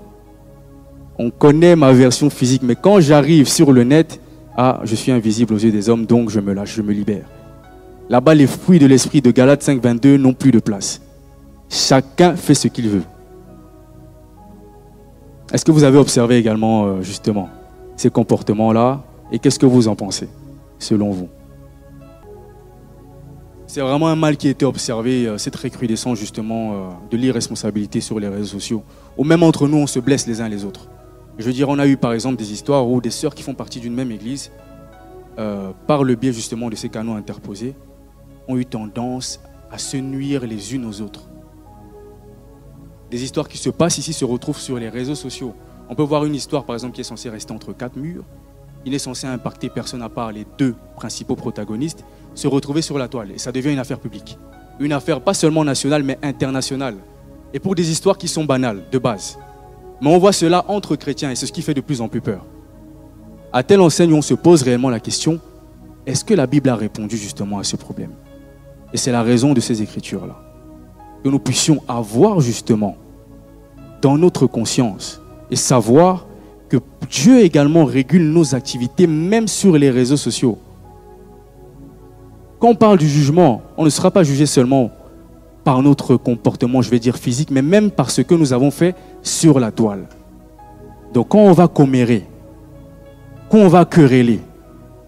A: On connaît ma version physique, mais quand j'arrive sur le net, ah, je suis invisible aux yeux des hommes, donc je me lâche, je me libère. Là-bas, les fruits de l'esprit de Galates 5, 22 n'ont plus de place. Chacun fait ce qu'il veut. Est-ce que vous avez observé également euh, justement ces comportements-là? Et qu'est-ce que vous en pensez selon vous? C'est vraiment un mal qui a été observé, euh, cette recrudescence justement euh, de l'irresponsabilité sur les réseaux sociaux, ou même entre nous on se blesse les uns les autres. Je veux dire, on a eu par exemple des histoires où des sœurs qui font partie d'une même église, par le biais justement de ces canaux interposés, ont eu tendance à se nuire les unes aux autres des histoires qui se passent ici se retrouvent sur les réseaux sociaux. On peut voir une histoire, par exemple, qui est censée rester entre quatre murs. Il est censé impacter personne à part les deux principaux protagonistes, se retrouver sur la toile. Et ça devient une affaire publique. Une affaire pas seulement nationale, mais internationale. Et pour des histoires qui sont banales, de base. Mais on voit cela entre chrétiens et c'est ce qui fait de plus en plus peur. À telle enseigne, on se pose réellement la question, est-ce que la Bible a répondu justement à ce problème? Et c'est la raison de ces écritures-là que nous puissions avoir justement dans notre conscience et savoir que Dieu également régule nos activités, même sur les réseaux sociaux. Quand on parle du jugement, on ne sera pas jugé seulement par notre comportement, je vais dire physique, mais même par ce que nous avons fait sur la toile. Donc quand on va commérer, quand on va quereller,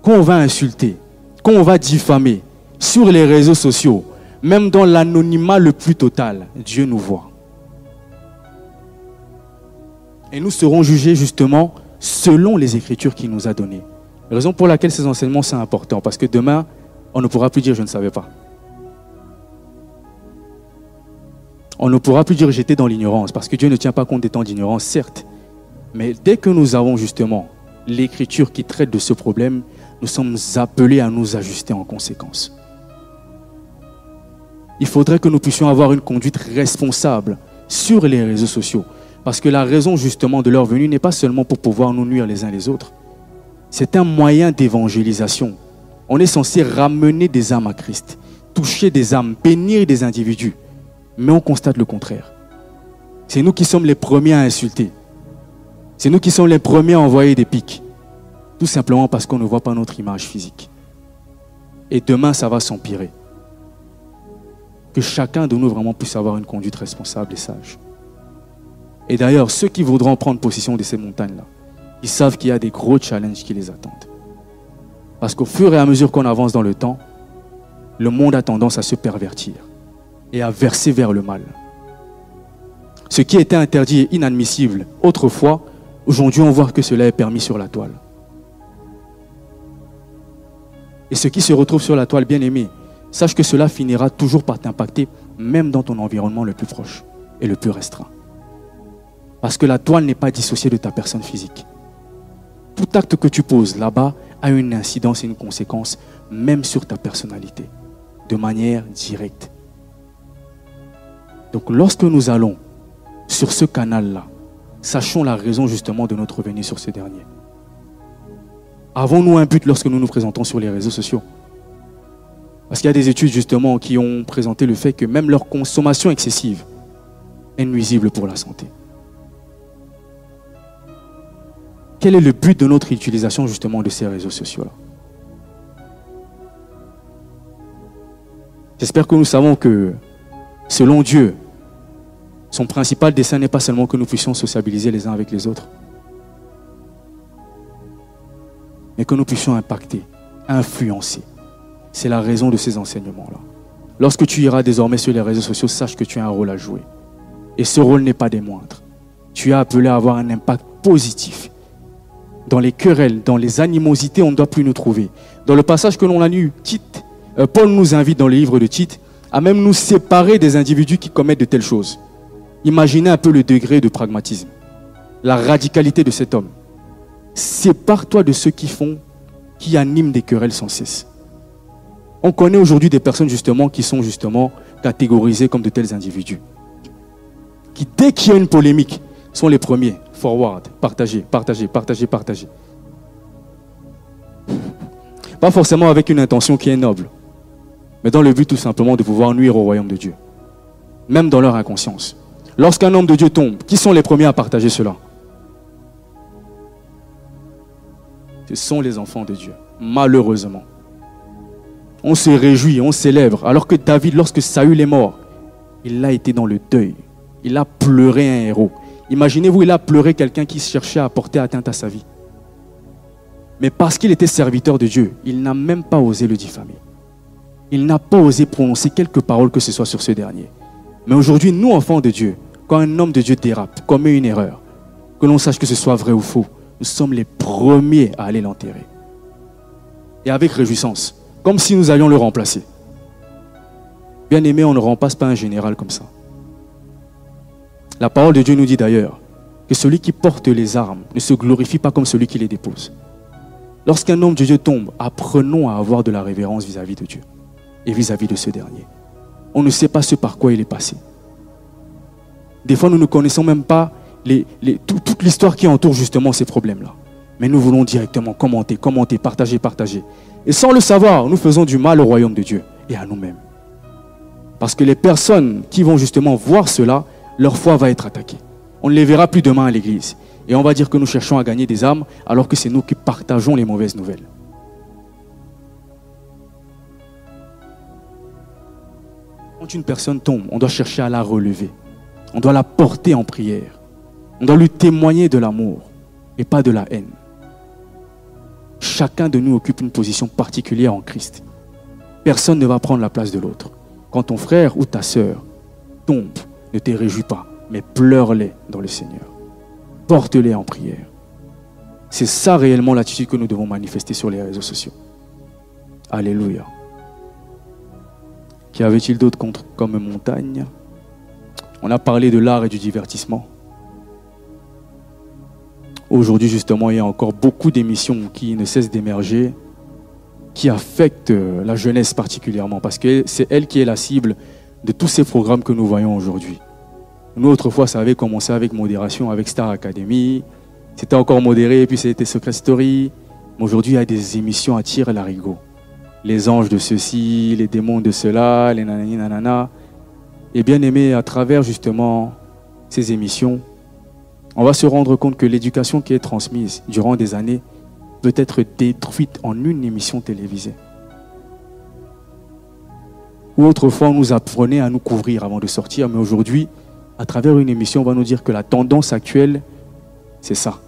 A: quand on va insulter, quand on va diffamer sur les réseaux sociaux, même dans l'anonymat le plus total, Dieu nous voit. Et nous serons jugés justement selon les écritures qu'il nous a données. Raison pour laquelle ces enseignements sont importants, parce que demain, on ne pourra plus dire je ne savais pas. On ne pourra plus dire j'étais dans l'ignorance, parce que Dieu ne tient pas compte des temps d'ignorance, certes. Mais dès que nous avons justement l'écriture qui traite de ce problème, nous sommes appelés à nous ajuster en conséquence il faudrait que nous puissions avoir une conduite responsable sur les réseaux sociaux. Parce que la raison justement de leur venue n'est pas seulement pour pouvoir nous nuire les uns les autres. C'est un moyen d'évangélisation. On est censé ramener des âmes à Christ, toucher des âmes, bénir des individus. Mais on constate le contraire. C'est nous qui sommes les premiers à insulter. C'est nous qui sommes les premiers à envoyer des pics. Tout simplement parce qu'on ne voit pas notre image physique. Et demain, ça va s'empirer que chacun de nous vraiment puisse avoir une conduite responsable et sage. Et d'ailleurs, ceux qui voudront prendre possession de ces montagnes-là, ils savent qu'il y a des gros challenges qui les attendent. Parce qu'au fur et à mesure qu'on avance dans le temps, le monde a tendance à se pervertir et à verser vers le mal. Ce qui était interdit et inadmissible autrefois Aujourd'hui, on voit que cela est permis sur la toile. Et ce qui se retrouve sur la toile, bien aimé, sache que cela finira toujours par t'impacter, même dans ton environnement le plus proche et le plus restreint. Parce que la toile n'est pas dissociée de ta personne physique. Tout acte que tu poses là-bas a une incidence et une conséquence, même sur ta personnalité, de manière directe. Donc lorsque nous allons sur ce canal-là, sachons la raison justement de notre venue sur ce dernier. Avons-nous un but lorsque nous nous présentons sur les réseaux sociaux? Parce qu'il y a des études justement qui ont présenté le fait que même leur consommation excessive est nuisible pour la santé. Quel est le but de notre utilisation justement de ces réseaux sociaux-là? J'espère que nous savons que, selon Dieu, son principal dessein n'est pas seulement que nous puissions sociabiliser les uns avec les autres, mais que nous puissions impacter, influencer. C'est la raison de ces enseignements-là. Lorsque tu iras désormais sur les réseaux sociaux, sache que tu as un rôle à jouer. Et ce rôle n'est pas des moindres. Tu es appelé à avoir un impact positif. Dans les querelles, dans les animosités, on ne doit plus nous trouver. Dans le passage que l'on a lu, Tite, euh, Paul nous invite dans le livre de Tite à même nous séparer des individus qui commettent de telles choses. Imaginez un peu le degré de pragmatisme, la radicalité de cet homme. Sépare-toi de ceux qui font, qui animent des querelles sans cesse. On connaît aujourd'hui des personnes justement qui sont justement catégorisées comme de tels individus. Qui, dès qu'il y a une polémique, sont les premiers. Forward, partager, partager, partager, partager. Pas forcément avec une intention qui est noble, mais dans le but tout simplement de pouvoir nuire au royaume de Dieu. Même dans leur inconscience. Lorsqu'un homme de Dieu tombe, qui sont les premiers à partager cela? Ce sont les enfants de Dieu, malheureusement. On se réjouit, on célèbre, alors que David, lorsque Saül est mort, il a été dans le deuil. Il a pleuré un héros. Imaginez-vous, il a pleuré quelqu'un qui cherchait à porter atteinte à sa vie. Mais parce qu'il était serviteur de Dieu, il n'a même pas osé le diffamer. Il n'a pas osé prononcer quelques paroles que ce soit sur ce dernier. Mais aujourd'hui, nous, enfants de Dieu, quand un homme de Dieu dérape, commet une erreur, que l'on sache que ce soit vrai ou faux, nous sommes les premiers à aller l'enterrer. Et avec réjouissance, comme si nous allions le remplacer. Bien aimé, on ne remplace pas un général comme ça. La parole de Dieu nous dit d'ailleurs que celui qui porte les armes ne se glorifie pas comme celui qui les dépose. Lorsqu'un homme de Dieu tombe, apprenons à avoir de la révérence vis-à-vis de Dieu et vis-à-vis de ce dernier. On ne sait pas ce par quoi il est passé. Des fois, nous ne connaissons même pas toute l'histoire qui entoure justement ces problèmes-là. Mais nous voulons directement commenter, commenter, partager, partager. Et sans le savoir, nous faisons du mal au royaume de Dieu et à nous-mêmes. Parce que les personnes qui vont justement voir cela leur foi va être attaquée. On ne les verra plus demain à l'église. Et on va dire que nous cherchons à gagner des âmes alors que c'est nous qui partageons les mauvaises nouvelles. Quand une personne tombe, on doit chercher à la relever. On doit la porter en prière. On doit lui témoigner de l'amour et pas de la haine. Chacun de nous occupe une position particulière en Christ. Personne ne va prendre la place de l'autre. Quand ton frère ou ta sœur tombe, ne te réjouis pas, mais pleure-les dans le Seigneur. Porte-les en prière. C'est ça réellement l'attitude que nous devons manifester sur les réseaux sociaux. Alléluia. Qu'y avait-il d'autre comme montagne? On a parlé de l'art et du divertissement. Aujourd'hui, justement, il y a encore beaucoup d'émissions qui ne cessent d'émerger, qui affectent la jeunesse particulièrement, parce que c'est elle qui est la cible de tous ces programmes que nous voyons aujourd'hui. Nous, autrefois, ça avait commencé avec modération, avec Star Academy. C'était encore modéré, puis c'était Secret Story. Mais aujourd'hui, il y a des émissions à tirer l'arigot. Les anges de ceci, les démons de cela, les nanani nanana. Et bien aimé, à travers justement ces émissions, on va se rendre compte que l'éducation qui est transmise durant des années peut être détruite en une émission télévisée autrefois, on nous apprenait à nous couvrir avant de sortir, mais aujourd'hui, à travers une émission, on va nous dire que la tendance actuelle, c'est ça.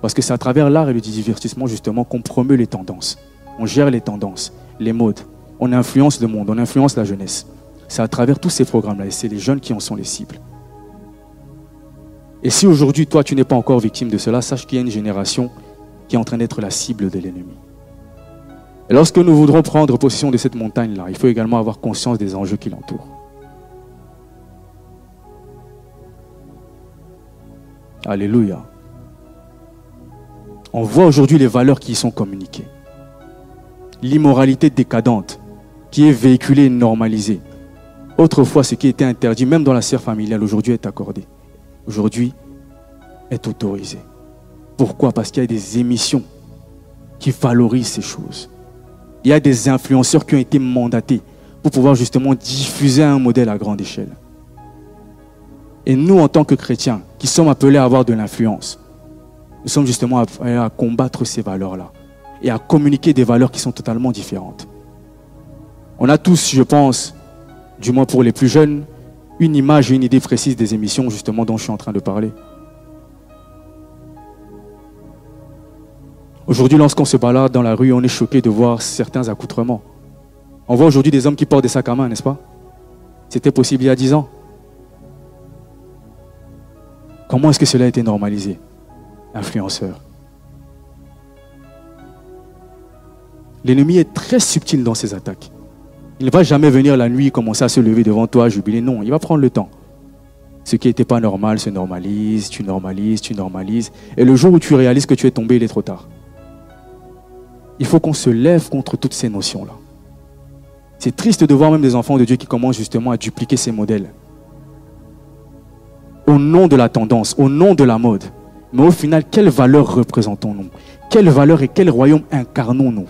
A: Parce que c'est à travers l'art et le divertissement, justement, qu'on promeut les tendances. On gère les tendances, les modes. On influence le monde, on influence la jeunesse. C'est à travers tous ces programmes-là, et c'est les jeunes qui en sont les cibles. Et si aujourd'hui, toi, tu n'es pas encore victime de cela, sache qu'il y a une génération qui est en train d'être la cible de l'ennemi. Et lorsque nous voudrons prendre possession de cette montagne-là, il faut également avoir conscience des enjeux qui l'entourent. Alléluia. On voit aujourd'hui les valeurs qui y sont communiquées. L'immoralité décadente qui est véhiculée et normalisée. Autrefois, ce qui était interdit, même dans la sphère familiale, aujourd'hui est accordé. Aujourd'hui, est autorisé. Pourquoi? Parce qu'il y a des émissions qui valorisent ces choses. Il y a des influenceurs qui ont été mandatés pour pouvoir justement diffuser un modèle à grande échelle. Et nous, en tant que chrétiens, qui sommes appelés à avoir de l'influence, nous sommes justement appelés à combattre ces valeurs-là et à communiquer des valeurs qui sont totalement différentes. On a tous, je pense, du moins pour les plus jeunes, une image et une idée précise des émissions justement dont je suis en train de parler. Aujourd'hui, lorsqu'on se balade dans la rue, on est choqué de voir certains accoutrements. On voit aujourd'hui des hommes qui portent des sacs à main, n'est-ce pas? C'était possible il y a dix ans. Comment est-ce que cela a été normalisé Influenceur? L'ennemi est très subtil dans ses attaques. Il ne va jamais venir la nuit commencer à se lever devant toi, jubiler. Non, il va prendre le temps. Ce qui n'était pas normal se normalise, tu normalises, tu normalises. Et le jour où tu réalises que tu es tombé, il est trop tard. Il faut qu'on se lève contre toutes ces notions-là. C'est triste de voir même des enfants de Dieu qui commencent justement à dupliquer ces modèles. Au nom de la tendance, au nom de la mode. Mais au final, quelle valeur représentons-nous? Quelle valeur et quel royaume incarnons-nous?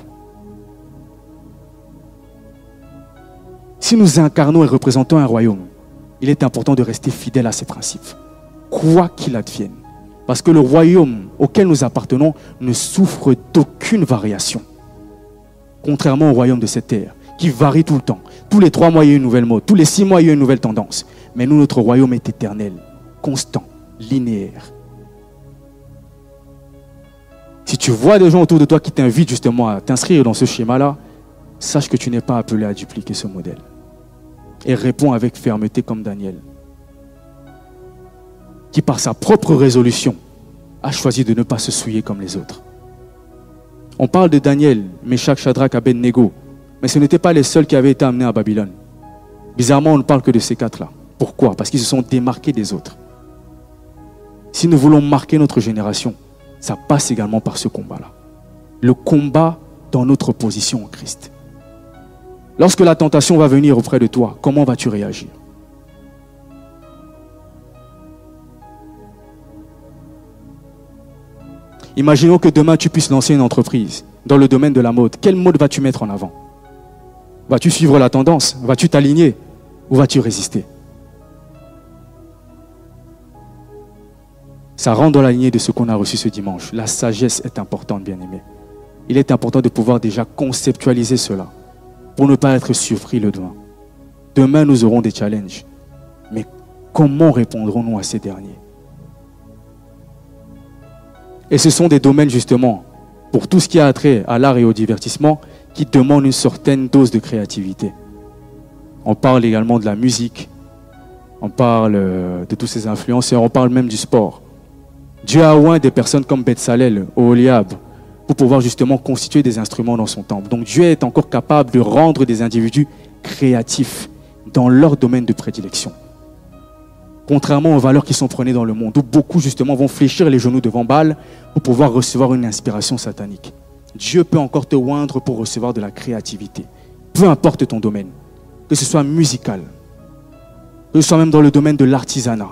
A: Si nous incarnons et représentons un royaume, il est important de rester fidèle à ces principes, quoi qu'il advienne. Parce que le royaume auquel nous appartenons ne souffre d'aucune variation. Contrairement au royaume de cette terre, qui varie tout le temps. Tous les trois mois, il y a une nouvelle mode. Tous les six mois, il y a une nouvelle tendance. Mais nous, notre royaume est éternel, constant, linéaire. Si tu vois des gens autour de toi qui t'invitent justement à t'inscrire dans ce schéma-là, sache que tu n'es pas appelé à dupliquer ce modèle et répond avec fermeté comme Daniel, qui par sa propre résolution a choisi de ne pas se souiller comme les autres. On parle de Daniel, Meshach, Shadrach, Abednego, mais ce n'étaient pas les seuls qui avaient été amenés à Babylone. Bizarrement, on ne parle que de ces quatre-là. Pourquoi? Parce qu'ils se sont démarqués des autres. Si nous voulons marquer notre génération, ça passe également par ce combat-là. Le combat dans notre position en Christ. Lorsque la tentation va venir auprès de toi, comment vas-tu réagir? Imaginons que demain tu puisses lancer une entreprise dans le domaine de la mode. Quel mode vas-tu mettre en avant? Vas-tu suivre la tendance? Vas-tu t'aligner? Ou vas-tu résister? Ça rentre dans la lignée de ce qu'on a reçu ce dimanche. La sagesse est importante, bien aimé. Il est important de pouvoir déjà conceptualiser cela pour ne pas être surpris le demain. Demain, nous aurons des challenges. Mais comment répondrons-nous à ces derniers? Et ce sont des domaines, justement, pour tout ce qui a trait à l'art et au divertissement, qui demandent une certaine dose de créativité. On parle également de la musique, on parle euh, de tous ces influenceurs, on parle même du sport. Dieu a oint des personnes comme Betsalel, Oliab, pour pouvoir justement constituer des instruments dans son temple. Donc Dieu est encore capable de rendre des individus créatifs dans leur domaine de prédilection. Contrairement aux valeurs qui sont prônées dans le monde, où beaucoup justement vont fléchir les genoux devant Baal pour pouvoir recevoir une inspiration satanique. Dieu peut encore te oindre pour recevoir de la créativité. Peu importe ton domaine, que ce soit musical, que ce soit même dans le domaine de l'artisanat,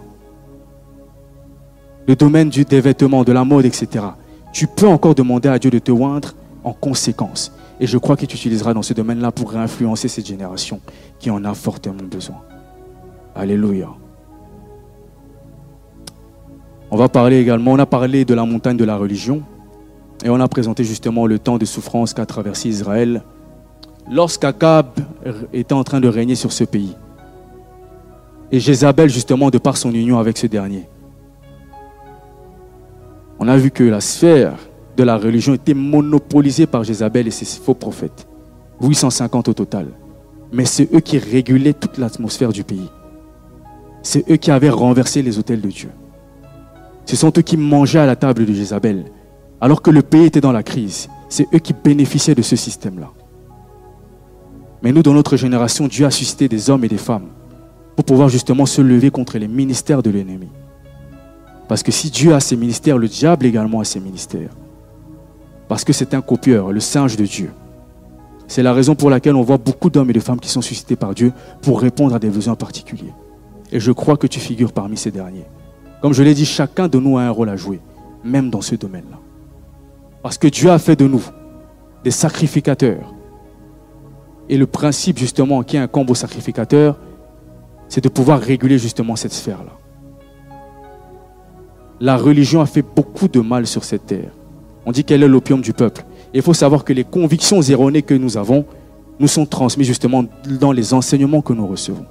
A: le domaine du, des vêtements, de la mode, etc tu peux encore demander à Dieu de te oindre en conséquence. Et je crois que tu dans ce domaine-là pour influencer cette génération qui en a fortement besoin. Alléluia. On va parler également, on a parlé de la montagne de la religion et on a présenté justement le temps de souffrance qu'a traversé Israël lorsqu'Akab était en train de régner sur ce pays. Et Jézabel, justement, de par son union avec ce dernier on a vu que la sphère de la religion était monopolisée par Jézabel et ses faux prophètes. 850 au total. Mais c'est eux qui régulaient toute l'atmosphère du pays. C'est eux qui avaient renversé les hôtels de Dieu. Ce sont eux qui mangeaient à la table de Jézabel. Alors que le pays était dans la crise, c'est eux qui bénéficiaient de ce système-là. Mais nous, dans notre génération, Dieu a suscité des hommes et des femmes pour pouvoir justement se lever contre les ministères de l'ennemi. Parce que si Dieu a ses ministères, le diable également a ses ministères. Parce que c'est un copieur, le singe de Dieu. C'est la raison pour laquelle on voit beaucoup d'hommes et de femmes qui sont suscités par Dieu pour répondre à des besoins particuliers. Et je crois que tu figures parmi ces derniers. Comme je l'ai dit, chacun de nous a un rôle à jouer, même dans ce domaine-là. Parce que Dieu a fait de nous des sacrificateurs. Et le principe justement qui est un combo sacrificateur, c'est de pouvoir réguler justement cette sphère-là. La religion a fait beaucoup de mal sur cette terre. On dit qu'elle est l'opium du peuple. Il faut savoir que les convictions erronées que nous avons nous sont transmises justement dans les enseignements que nous recevons.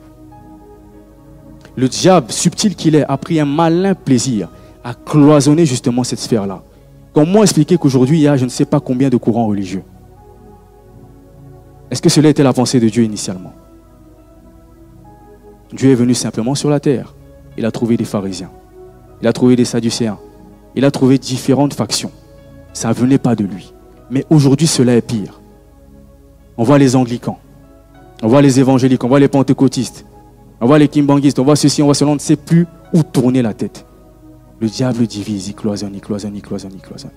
A: Le diable, subtil qu'il est, a pris un malin plaisir à cloisonner justement cette sphère-là. Comment expliquer qu'aujourd'hui il y a je ne sais pas combien de courants religieux Est-ce que cela était la pensée de Dieu initialement? Dieu est venu simplement sur la terre. Il a trouvé des pharisiens. Il a trouvé des sadducéens. Il a trouvé différentes factions. Ça ne venait pas de lui. Mais aujourd'hui, cela est pire. On voit les anglicans, on voit les évangéliques, on voit les pentecôtistes, on voit les kimbanguistes, on voit ceci, on voit cela, on ne sait plus où tourner la tête. Le diable divise, il cloisonne, il cloisonne, il cloisonne, il cloisonne.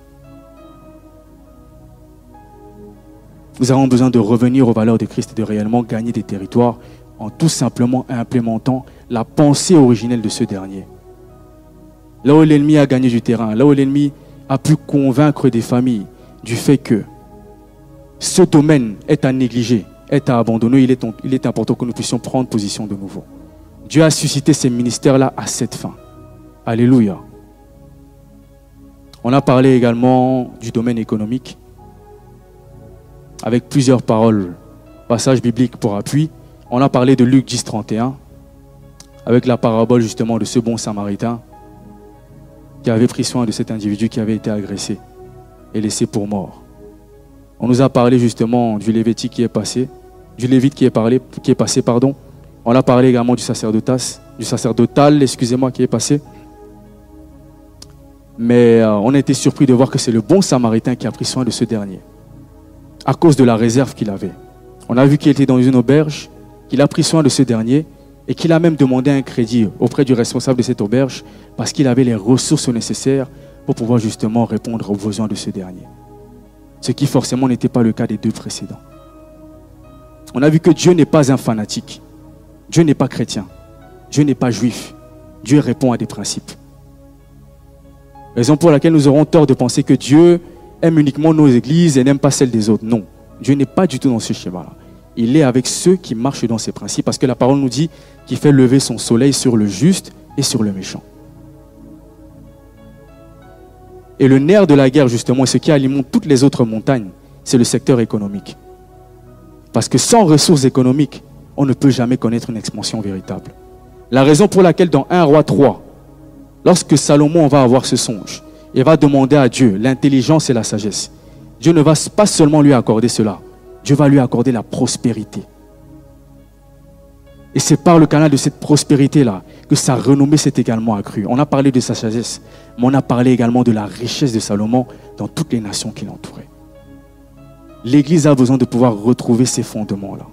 A: Nous avons besoin de revenir aux valeurs de Christ et de réellement gagner des territoires en tout simplement implémentant la pensée originelle de ce dernier. Là où l'ennemi a gagné du terrain, là où l'ennemi a pu convaincre des familles du fait que ce domaine est à négliger, est à abandonner, il est, important que nous puissions prendre position de nouveau. Dieu a suscité ces ministères-là à cette fin. Alléluia. On a parlé également du domaine économique avec plusieurs paroles, passages bibliques pour appui. On a parlé de Luc 10, 31 avec la parabole justement de ce bon samaritain qui avait pris soin de cet individu qui avait été agressé et laissé pour mort. On nous a parlé justement du Lévitique qui est passé, du Lévite qui est, passé, pardon. On a parlé également du sacerdotas, du sacerdotal, excusez-moi, qui est passé. Mais euh, on a été surpris de voir que c'est le bon samaritain qui a pris soin de ce dernier, à cause de la réserve qu'il avait. On a vu qu'il était dans une auberge, qu'il a pris soin de ce dernier, et qu'il a même demandé un crédit auprès du responsable de cette auberge parce qu'il avait les ressources nécessaires pour pouvoir justement répondre aux besoins de ce dernier. Ce qui forcément n'était pas le cas des deux précédents. On a vu que Dieu n'est pas un fanatique. Dieu n'est pas chrétien. Dieu n'est pas juif. Dieu répond à des principes. Raison pour laquelle nous aurons tort de penser que Dieu aime uniquement nos églises et n'aime pas celles des autres. Non, Dieu n'est pas du tout dans ce schéma-là. Il est avec ceux qui marchent dans ses principes parce que la parole nous dit qu'il fait lever son soleil sur le juste et sur le méchant. Et le nerf de la guerre, justement, ce qui alimente toutes les autres montagnes, c'est le secteur économique. Parce que sans ressources économiques, on ne peut jamais connaître une expansion véritable. La raison pour laquelle dans 1 roi 3, lorsque Salomon va avoir ce songe, il va demander à Dieu l'intelligence et la sagesse. Dieu ne va pas seulement lui accorder cela, Dieu va lui accorder la prospérité. Et c'est par le canal de cette prospérité-là que sa renommée s'est également accrue. On a parlé de sa sagesse, mais on a parlé également de la richesse de Salomon dans toutes les nations qui l'entouraient. L'Église a besoin de pouvoir retrouver ces fondements-là.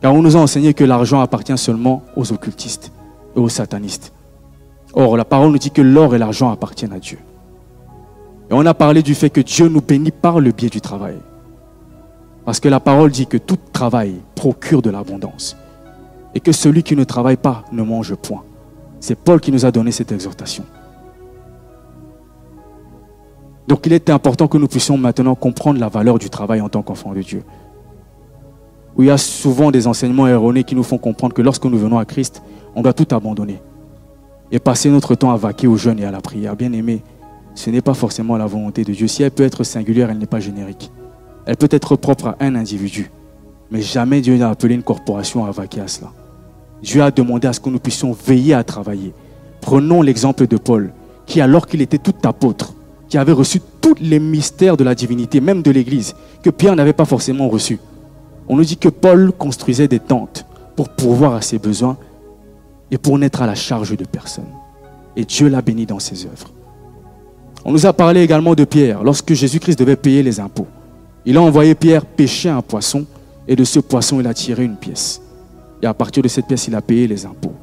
A: Car on nous a enseigné que l'argent appartient seulement aux occultistes et aux satanistes. Or, la parole nous dit que l'or et l'argent appartiennent à Dieu. Et on a parlé du fait que Dieu nous bénit par le biais du travail. Parce que la parole dit que tout travail procure de l'abondance et que celui qui ne travaille pas ne mange point. C'est Paul qui nous a donné cette exhortation. Donc il est important que nous puissions maintenant comprendre la valeur du travail en tant qu'enfant de Dieu. Il y a souvent des enseignements erronés qui nous font comprendre que lorsque nous venons à Christ, on doit tout abandonner et passer notre temps à vaquer au jeûne et à la prière. Bien aimé, ce n'est pas forcément la volonté de Dieu. Si elle peut être singulière, elle n'est pas générique. Elle peut être propre à un individu. Mais jamais Dieu n'a appelé une corporation à vaquer à cela. Dieu a demandé à ce que nous puissions veiller à travailler. Prenons l'exemple de Paul, qui alors qu'il était tout apôtre, qui avait reçu tous les mystères de la divinité, même de l'Église, que Pierre n'avait pas forcément reçu. On nous dit que Paul construisait des tentes pour pourvoir à ses besoins et pour n'être à la charge de personne. et Dieu l'a béni dans ses œuvres. On nous a parlé également de Pierre, lorsque Jésus-Christ devait payer les impôts. Il a envoyé Pierre pêcher un poisson, et de ce poisson, il a tiré une pièce. Et à partir de cette pièce, il a payé les impôts,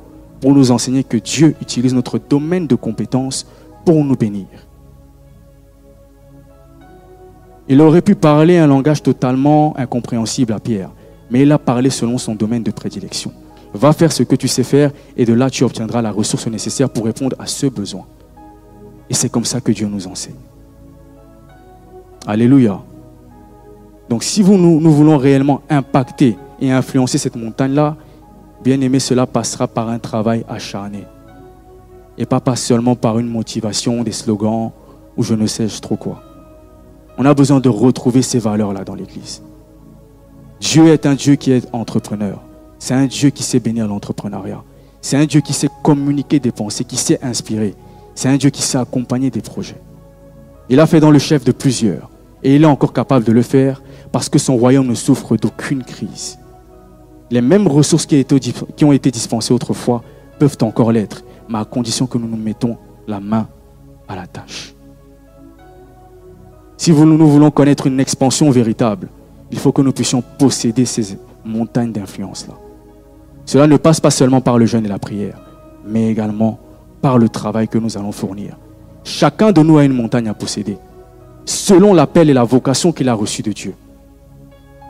A: pour nous enseigner que Dieu utilise notre domaine de compétences pour nous bénir. Il aurait pu parler un langage totalement incompréhensible à Pierre, mais il a parlé selon son domaine de prédilection. Va faire ce que tu sais faire et de là tu obtiendras la ressource nécessaire pour répondre à ce besoin. Et c'est comme ça que Dieu nous enseigne. Alléluia. Donc si nous, nous voulons réellement impacter et influencer cette montagne-là, bien aimé, cela passera par un travail acharné. Et pas, pas seulement par une motivation, des slogans ou je ne sais trop quoi. On a besoin de retrouver ces valeurs-là dans l'Église. Dieu est un Dieu qui est entrepreneur. C'est un Dieu qui sait bénir l'entrepreneuriat. C'est un Dieu qui sait communiquer des pensées, qui sait inspirer. C'est un Dieu qui sait accompagner des projets. Il a fait dans le chef de plusieurs. Et il est encore capable de le faire parce que son royaume ne souffre d'aucune crise. Les mêmes ressources qui ont été dispensées autrefois peuvent encore l'être, mais à condition que nous nous mettons la main à la tâche. Si nous voulons connaître une expansion véritable, il faut que nous puissions posséder ces montagnes d'influence-là. Cela ne passe pas seulement par le jeûne et la prière, mais également par le travail que nous allons fournir. Chacun de nous a une montagne à posséder, selon l'appel et la vocation qu'il a reçue de Dieu.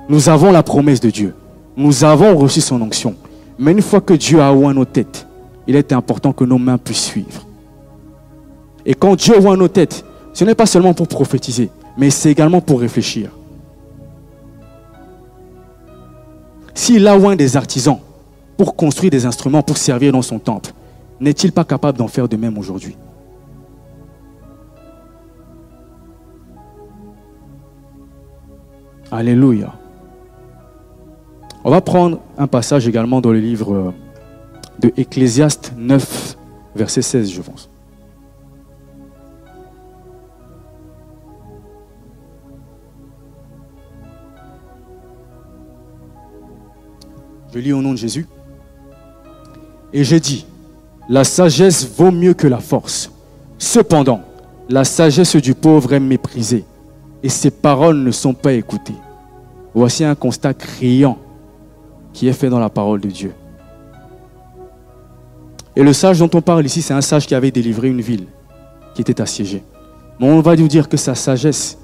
A: Nous avons la promesse de Dieu. Nous avons reçu son onction. Mais une fois que Dieu a oint nos têtes, il est important que nos mains puissent suivre. Et quand Dieu oint nos têtes, ce n'est pas seulement pour prophétiser, mais c'est également pour réfléchir. S'il a oint des artisans pour construire des instruments, pour servir dans son temple, n'est-il pas capable d'en faire de même aujourd'hui? Alléluia. On va prendre un passage également dans le livre de Ecclésiaste 9, verset 16, je pense. Je lis au nom de Jésus. Et j'ai dit, la sagesse vaut mieux que la force. Cependant, la sagesse du pauvre est méprisée et ses paroles ne sont pas écoutées. Voici un constat criant qui est fait dans la parole de Dieu. Et le sage dont on parle ici, c'est un sage qui avait délivré une ville qui était assiégée. Mais on va nous dire que sa sagesse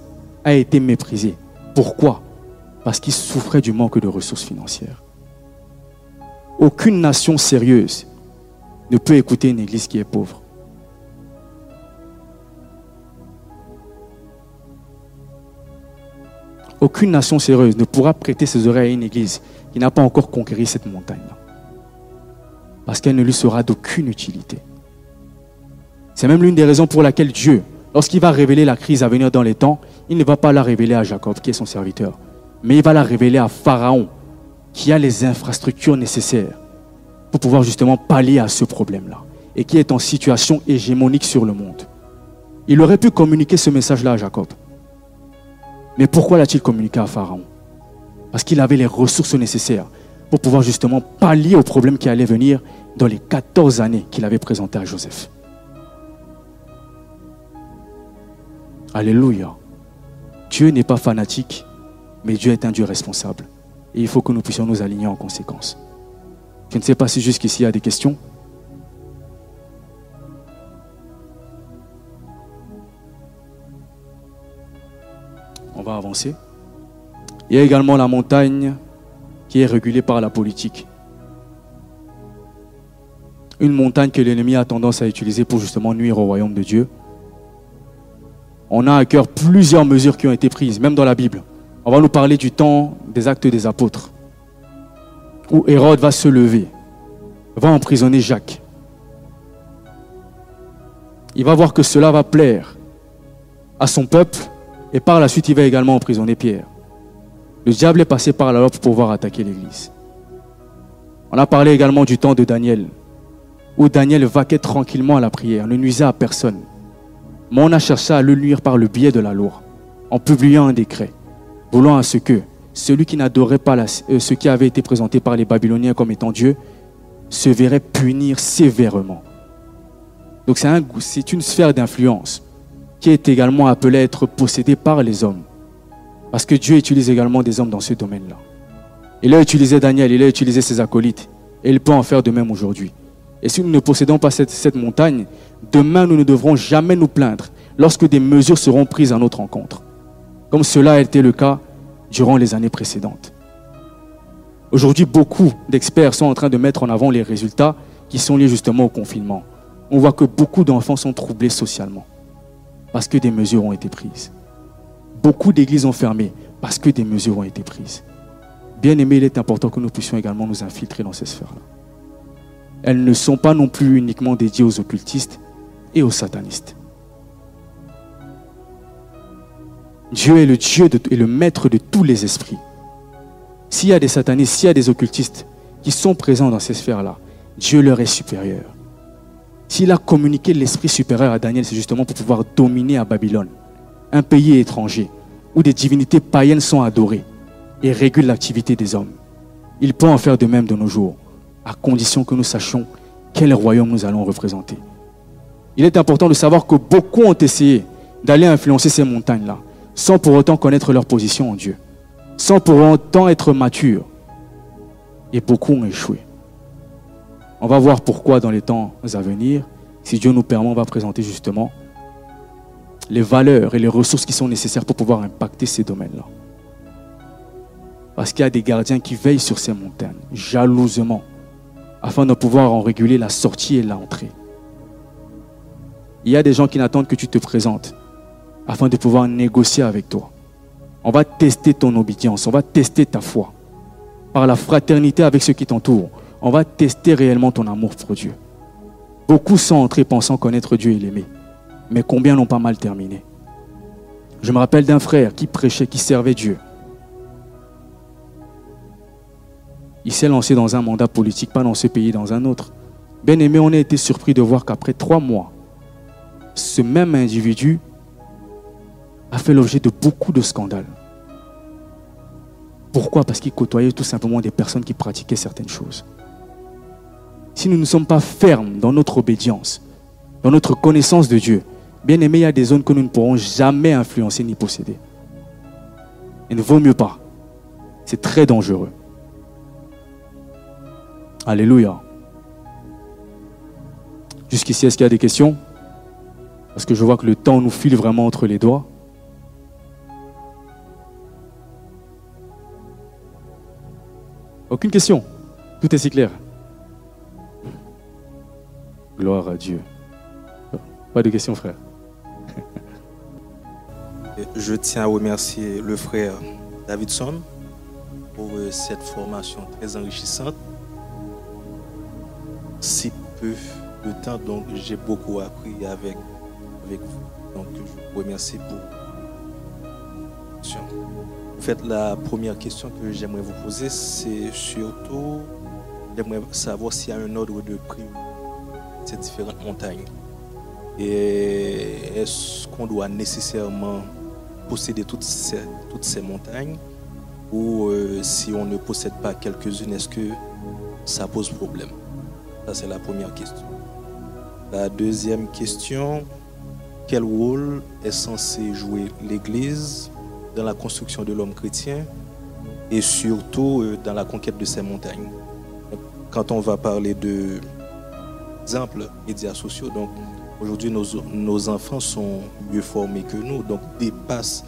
A: a été méprisée. Pourquoi? Parce qu'il souffrait du manque de ressources financières. Aucune nation sérieuse ne peut écouter une église qui est pauvre. Aucune nation sérieuse ne pourra prêter ses oreilles à une église qui n'a pas encore conquéri cette montagne-là. Parce qu'elle ne lui sera d'aucune utilité. C'est même l'une des raisons pour laquelle Dieu, lorsqu'il va révéler la crise à venir dans les temps, il ne va pas la révéler à Jacob, qui est son serviteur, mais il va la révéler à Pharaon, qui a les infrastructures nécessaires pour pouvoir justement pallier à ce problème-là et qui est en situation hégémonique sur le monde. Il aurait pu communiquer ce message-là à Jacob. Mais pourquoi l'a-t-il communiqué à Pharaon? Parce qu'il avait les ressources nécessaires pour pouvoir justement pallier au problème qui allait venir dans les 14 années qu'il avait présenté à Joseph. Alléluia. Dieu n'est pas fanatique, mais Dieu est un Dieu responsable. Et il faut que nous puissions nous aligner en conséquence. Je ne sais pas si jusqu'ici il y a des questions. On va avancer. Il y a également la montagne qui est régulée par la politique. Une montagne que l'ennemi a tendance à utiliser pour justement nuire au royaume de Dieu. On a à cœur plusieurs mesures qui ont été prises, même dans la Bible. On va nous parler du temps des actes des apôtres, où Hérode va se lever, va emprisonner Jacques. Il va voir que cela va plaire à son peuple, et par la suite, il va également emprisonner Pierre. Le diable est passé par là pour pouvoir attaquer l'Église. On a parlé également du temps de Daniel, où Daniel vaquait tranquillement à la prière, ne nuisait à personne. Mais on a cherché à le nuire par le biais de la loi, en publiant un décret voulant à ce que celui qui n'adorait pas euh, ce qui avait été présenté par les Babyloniens comme étant Dieu se verrait punir sévèrement. Donc c'est une sphère d'influence qui est également appelée à être possédée par les hommes. Parce que Dieu utilise également des hommes dans ce domaine-là. Il a utilisé Daniel, il a utilisé ses acolytes. Et il peut en faire de même aujourd'hui. Et si nous ne possédons pas cette, montagne, demain nous ne devrons jamais nous plaindre lorsque des mesures seront prises à notre encontre. Comme cela a été le cas durant les années précédentes. Aujourd'hui, beaucoup d'experts sont en train de mettre en avant les résultats qui sont liés justement au confinement. On voit que beaucoup d'enfants sont troublés socialement parce que des mesures ont été prises. Beaucoup d'églises ont fermé parce que des mesures ont été prises. Bien aimé, il est important que nous puissions également nous infiltrer dans ces sphères-là. Elles ne sont pas non plus uniquement dédiées aux occultistes et aux satanistes. Dieu est le Dieu et le maître de tous les esprits. S'il y a des satanistes, s'il y a des occultistes qui sont présents dans ces sphères-là, Dieu leur est supérieur. S'il a communiqué l'esprit supérieur à Daniel, c'est justement pour pouvoir dominer à Babylone, un pays étranger où des divinités païennes sont adorées et régule l'activité des hommes. Il peut en faire de même de nos jours, à condition que nous sachions quel royaume nous allons représenter. Il est important de savoir que beaucoup ont essayé d'aller influencer ces montagnes-là, sans pour autant connaître leur position en Dieu, sans pour autant être matures. Et beaucoup ont échoué. On va voir pourquoi dans les temps à venir, si Dieu nous permet, on va présenter justement les valeurs et les ressources qui sont nécessaires pour pouvoir impacter ces domaines-là. Parce qu'il y a des gardiens qui veillent sur ces montagnes, jalousement, afin de pouvoir en réguler la sortie et l'entrée. Il y a des gens qui n'attendent que tu te présentes, afin de pouvoir négocier avec toi. On va tester ton obédience, on va tester ta foi. Par la fraternité avec ceux qui t'entourent, on va tester réellement ton amour pour Dieu. Beaucoup sont entrés pensant connaître Dieu et l'aimer, mais combien n'ont pas mal terminé Je me rappelle d'un frère qui prêchait, qui servait Dieu, Il s'est lancé dans un mandat politique, pas dans ce pays, dans un autre. Bien aimé, on a été surpris de voir qu'après trois mois, ce même individu a fait l'objet de beaucoup de scandales. Pourquoi? Parce qu'il côtoyait tout simplement des personnes qui pratiquaient certaines choses. Si nous ne sommes pas fermes dans notre obédience, dans notre connaissance de Dieu, bien aimé, il y a des zones que nous ne pourrons jamais influencer ni posséder. Il ne vaut mieux pas. C'est très dangereux. Alléluia. Jusqu'ici, est-ce qu'il y a des questions? Parce que je vois que le temps nous file vraiment entre les doigts. Aucune question Tout est si clair Gloire à Dieu. Pas de questions, frère.
B: Je tiens à remercier le frère Davidson pour euh, cette formation très enrichissante si peu de temps, donc j'ai beaucoup appris avec, avec vous. Donc je vous remercie pour en fait, la première question que j'aimerais vous poser, c'est surtout, j'aimerais savoir s'il y a un ordre de prix ces différentes montagnes. Et est-ce qu'on doit nécessairement posséder toutes ces, montagnes? Ou euh, si on ne possède pas quelques-unes, est-ce que ça pose problème? Ça, c'est la première question. La deuxième question, quel rôle est censé jouer l'Église dans la construction de l'homme chrétien et surtout euh, dans la conquête de ces montagnes? Quand on va parler de exemple médias sociaux, donc aujourd'hui nos, nos, enfants sont mieux formés que nous, donc dépassent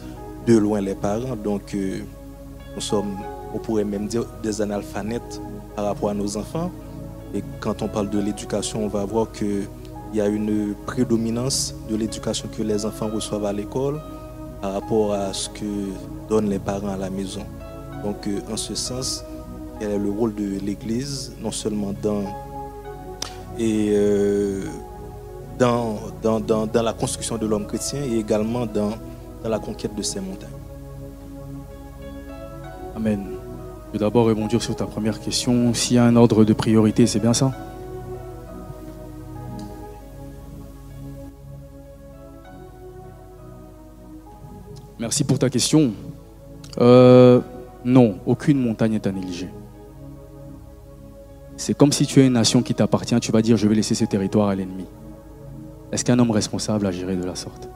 B: de loin les parents, donc euh, nous sommes, on pourrait même dire, des analphabètes par rapport à nos enfants. Et quand on parle de l'éducation, on va voir qu'il y a une prédominance de l'éducation que les enfants reçoivent à l'école par rapport à ce que donnent les parents à la maison. Donc, euh, en ce sens, quel est le rôle de l'Église, non seulement dans, et, euh, dans, dans, dans, la construction de l'homme chrétien et également dans, dans la conquête de ces montagnes.
A: Amen. Je vais d'abord rebondir sur ta première question. S'il y a un ordre de priorité, c'est bien ça? Merci pour ta question. Euh, non, aucune montagne n'est à négliger. C'est comme si tu es une nation qui t'appartient, tu vas dire je vais laisser ce territoire à l'ennemi. Est-ce qu'un homme responsable agirait de la sorte?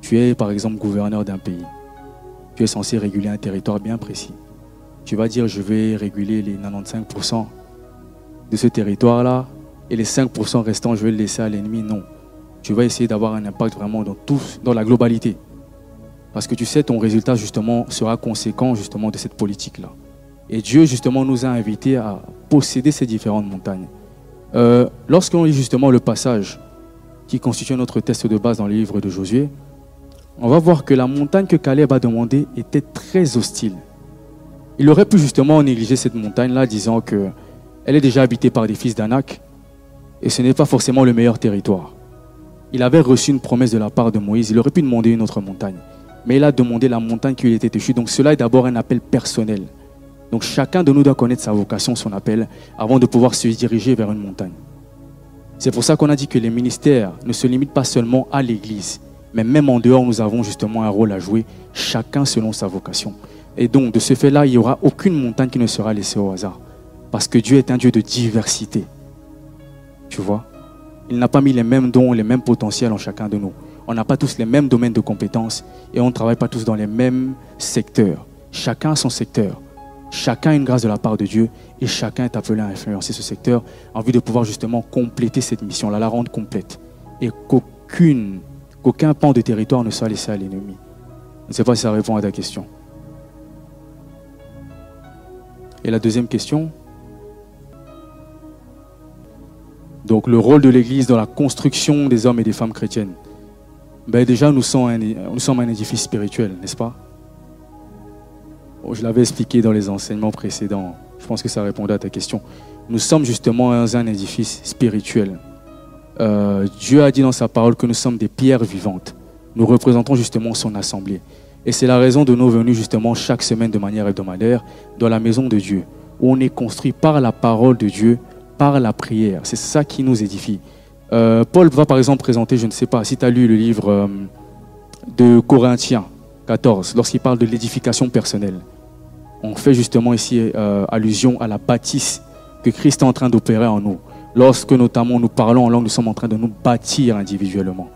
A: Tu es par exemple gouverneur d'un pays. Tu es censé réguler un territoire bien précis. Tu vas dire je vais réguler les 95% de ce territoire-là et les 5% restants je vais le laisser à l'ennemi. Non. Tu vas essayer d'avoir un impact vraiment dans tout, dans la globalité. Parce que tu sais, ton résultat justement sera conséquent justement de cette politique-là. Et Dieu justement nous a invités à posséder ces différentes montagnes. Euh, lorsqu'on lit justement le passage qui constitue notre test de base dans le livre de Josué, on va voir que la montagne que Caleb a demandée était très hostile. Il aurait pu justement négliger cette montagne-là, disant que elle est déjà habitée par des fils d'Anak et ce n'est pas forcément le meilleur territoire. Il avait reçu une promesse de la part de Moïse, il aurait pu demander une autre montagne, mais il a demandé la montagne qui lui était échue. Donc cela est d'abord un appel personnel. Donc chacun de nous doit connaître sa vocation, son appel, avant de pouvoir se diriger vers une montagne. C'est pour ça qu'on a dit que les ministères ne se limitent pas seulement à l'Église, mais même en dehors, nous avons justement un rôle à jouer, chacun selon sa vocation. Et donc, de ce fait-là, il n'y aura aucune montagne qui ne sera laissée au hasard. Parce que Dieu est un Dieu de diversité. Tu vois? Il n'a pas mis les mêmes dons, les mêmes potentiels en chacun de nous. On n'a pas tous les mêmes domaines de compétences et on ne travaille pas tous dans les mêmes secteurs. Chacun a son secteur. Chacun a une grâce de la part de Dieu et chacun est appelé à influencer ce secteur en vue de pouvoir justement compléter cette mission-là, la rendre complète. Et qu'aucune, qu'aucun pan de territoire ne soit laissé à l'ennemi. Je ne sais pas si ça répond à ta question. Et la deuxième question Donc le rôle de l'Église dans la construction des hommes et des femmes chrétiennes. Ben déjà, nous sommes un, nous sommes un édifice spirituel, n'est-ce pas? Je l'avais expliqué dans les enseignements précédents. Je pense que ça répondait à ta question. Nous sommes justement dans un édifice spirituel. Euh, Dieu a dit dans sa parole que nous sommes des pierres vivantes. Nous représentons justement son assemblée. Et c'est la raison de nos venues justement chaque semaine de manière hebdomadaire dans la maison de Dieu, où on est construit par la parole de Dieu, par la prière. C'est ça qui nous édifie. Euh, Paul va par exemple présenter, je ne sais pas si tu as lu le livre euh, de Corinthiens 14, lorsqu'il parle de l'édification personnelle on fait justement ici euh, allusion à la bâtisse que Christ est en train d'opérer en nous. Lorsque notamment nous parlons en langue, nous sommes en train de nous bâtir individuellement.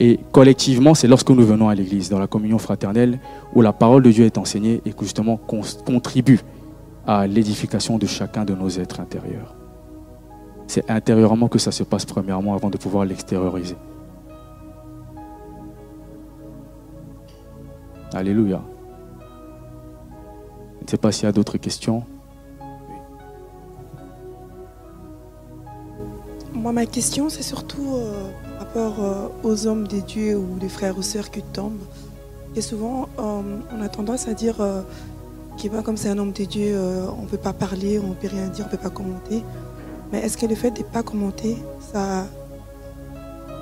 A: Et collectivement, c'est lorsque nous venons à l'église, dans la communion fraternelle, où la parole de Dieu est enseignée et que justement contribue à l'édification de chacun de nos êtres intérieurs. C'est intérieurement que ça se passe premièrement avant de pouvoir l'extérioriser. Alléluia. Ne sais pas s'il y a d'autres questions.
C: Moi, ma question, c'est surtout euh, par rapport euh, aux hommes des dieux ou des frères ou sœurs qui tombent. Et souvent, euh, on a tendance à dire qu'il va comme c'est un homme des dieux, on ne peut pas parler, on ne peut rien dire, on ne peut pas commenter. Mais est-ce que le fait de ne pas commenter, ça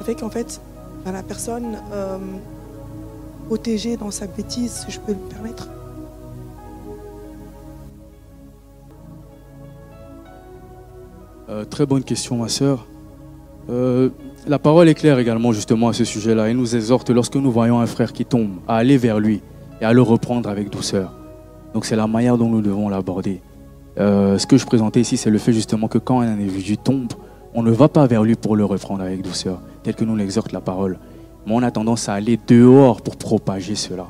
C: fait qu'en fait, la personne protégée dans sa bêtise, si je peux le permettre,
A: Euh, très bonne question, ma sœur. Euh, la parole est claire également justement à ce sujet-là. Elle nous exhorte lorsque nous voyons un frère qui tombe à aller vers lui et à le reprendre avec douceur. Donc c'est la manière dont nous devons l'aborder. Euh, ce que je présentais ici, c'est le fait justement que quand un individu tombe, on ne va pas vers lui pour le reprendre avec douceur, tel que nous l'exhorte la parole. Mais on a tendance à aller dehors pour propager cela.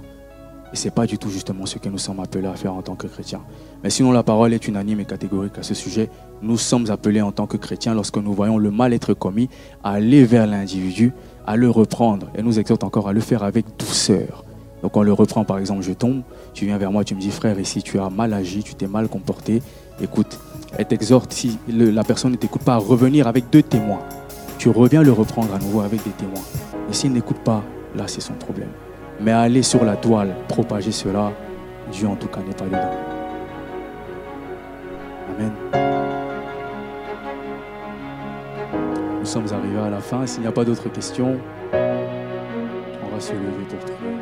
A: Et ce n'est pas du tout justement ce que nous sommes appelés à faire en tant que chrétiens. Mais sinon, la parole est unanime et catégorique à ce sujet. Nous sommes appelés en tant que chrétiens, lorsque nous voyons le mal être commis, à aller vers l'individu, à le reprendre. Et nous exhorte encore à le faire avec douceur. Donc on le reprend, par exemple, je tombe, tu viens vers moi, tu me dis, frère, ici tu as mal agi, tu t'es mal comporté, écoute, elle t'exhorte, si la personne ne t'écoute pas, à revenir avec deux témoins. Tu reviens le reprendre à nouveau avec des témoins. Et s'il n'écoute pas, là c'est son problème. Mais aller sur la toile, propager cela, Dieu en tout cas n'est pas dedans. Nous sommes arrivés à la fin. S'il n'y a pas d'autres questions, on va se lever pour prier.